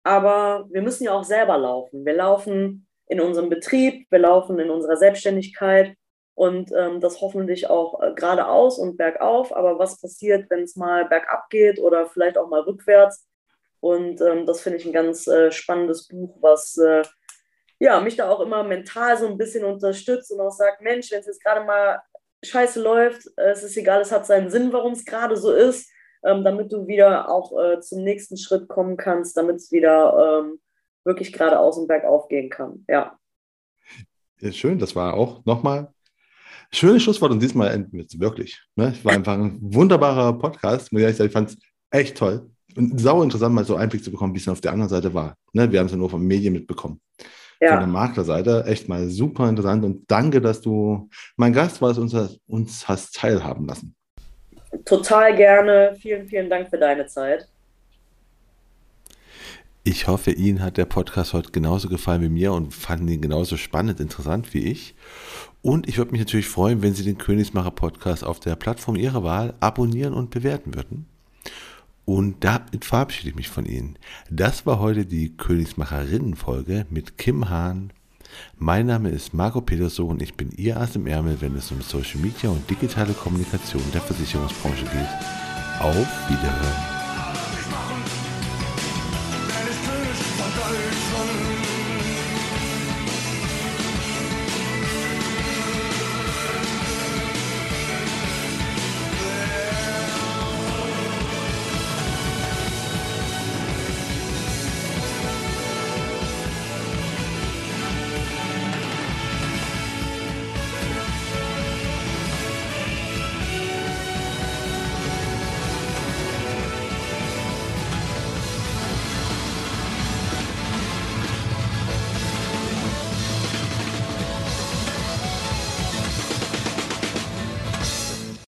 Aber wir müssen ja auch selber laufen. Wir laufen in unserem Betrieb, wir laufen in unserer Selbstständigkeit und ähm, das hoffentlich auch äh, geradeaus und bergauf. Aber was passiert, wenn es mal bergab geht oder vielleicht auch mal rückwärts? Und ähm, das finde ich ein ganz äh, spannendes Buch, was äh, ja, mich da auch immer mental so ein bisschen unterstützt und auch sagt, Mensch, wenn es jetzt gerade mal scheiße läuft, äh, es ist egal, es hat seinen Sinn, warum es gerade so ist, ähm, damit du wieder auch äh, zum nächsten Schritt kommen kannst, damit es wieder ähm, wirklich geradeaus und bergauf gehen kann. Ja. ja schön, das war auch nochmal Schönes Schlusswort und diesmal enden wir es wirklich. Ne? Es war einfach ein wunderbarer Podcast. Ich fand es echt toll und sau interessant, mal so Einblick zu bekommen, wie es auf der anderen Seite war. Ne? Wir haben es ja nur von Medien mitbekommen. Ja. Von der Maklerseite echt mal super interessant und danke, dass du mein Gast warst und uns, uns hast teilhaben lassen. Total gerne. Vielen, vielen Dank für deine Zeit. Ich hoffe, Ihnen hat der Podcast heute genauso gefallen wie mir und fanden ihn genauso spannend, interessant wie ich. Und ich würde mich natürlich freuen, wenn Sie den Königsmacher Podcast auf der Plattform Ihrer Wahl abonnieren und bewerten würden. Und damit verabschiede ich mich von Ihnen. Das war heute die Königsmacherinnen-Folge mit Kim Hahn. Mein Name ist Marco Peterso und ich bin Ihr Ass im Ärmel, wenn es um Social Media und digitale Kommunikation der Versicherungsbranche geht. Auf Wiederhören.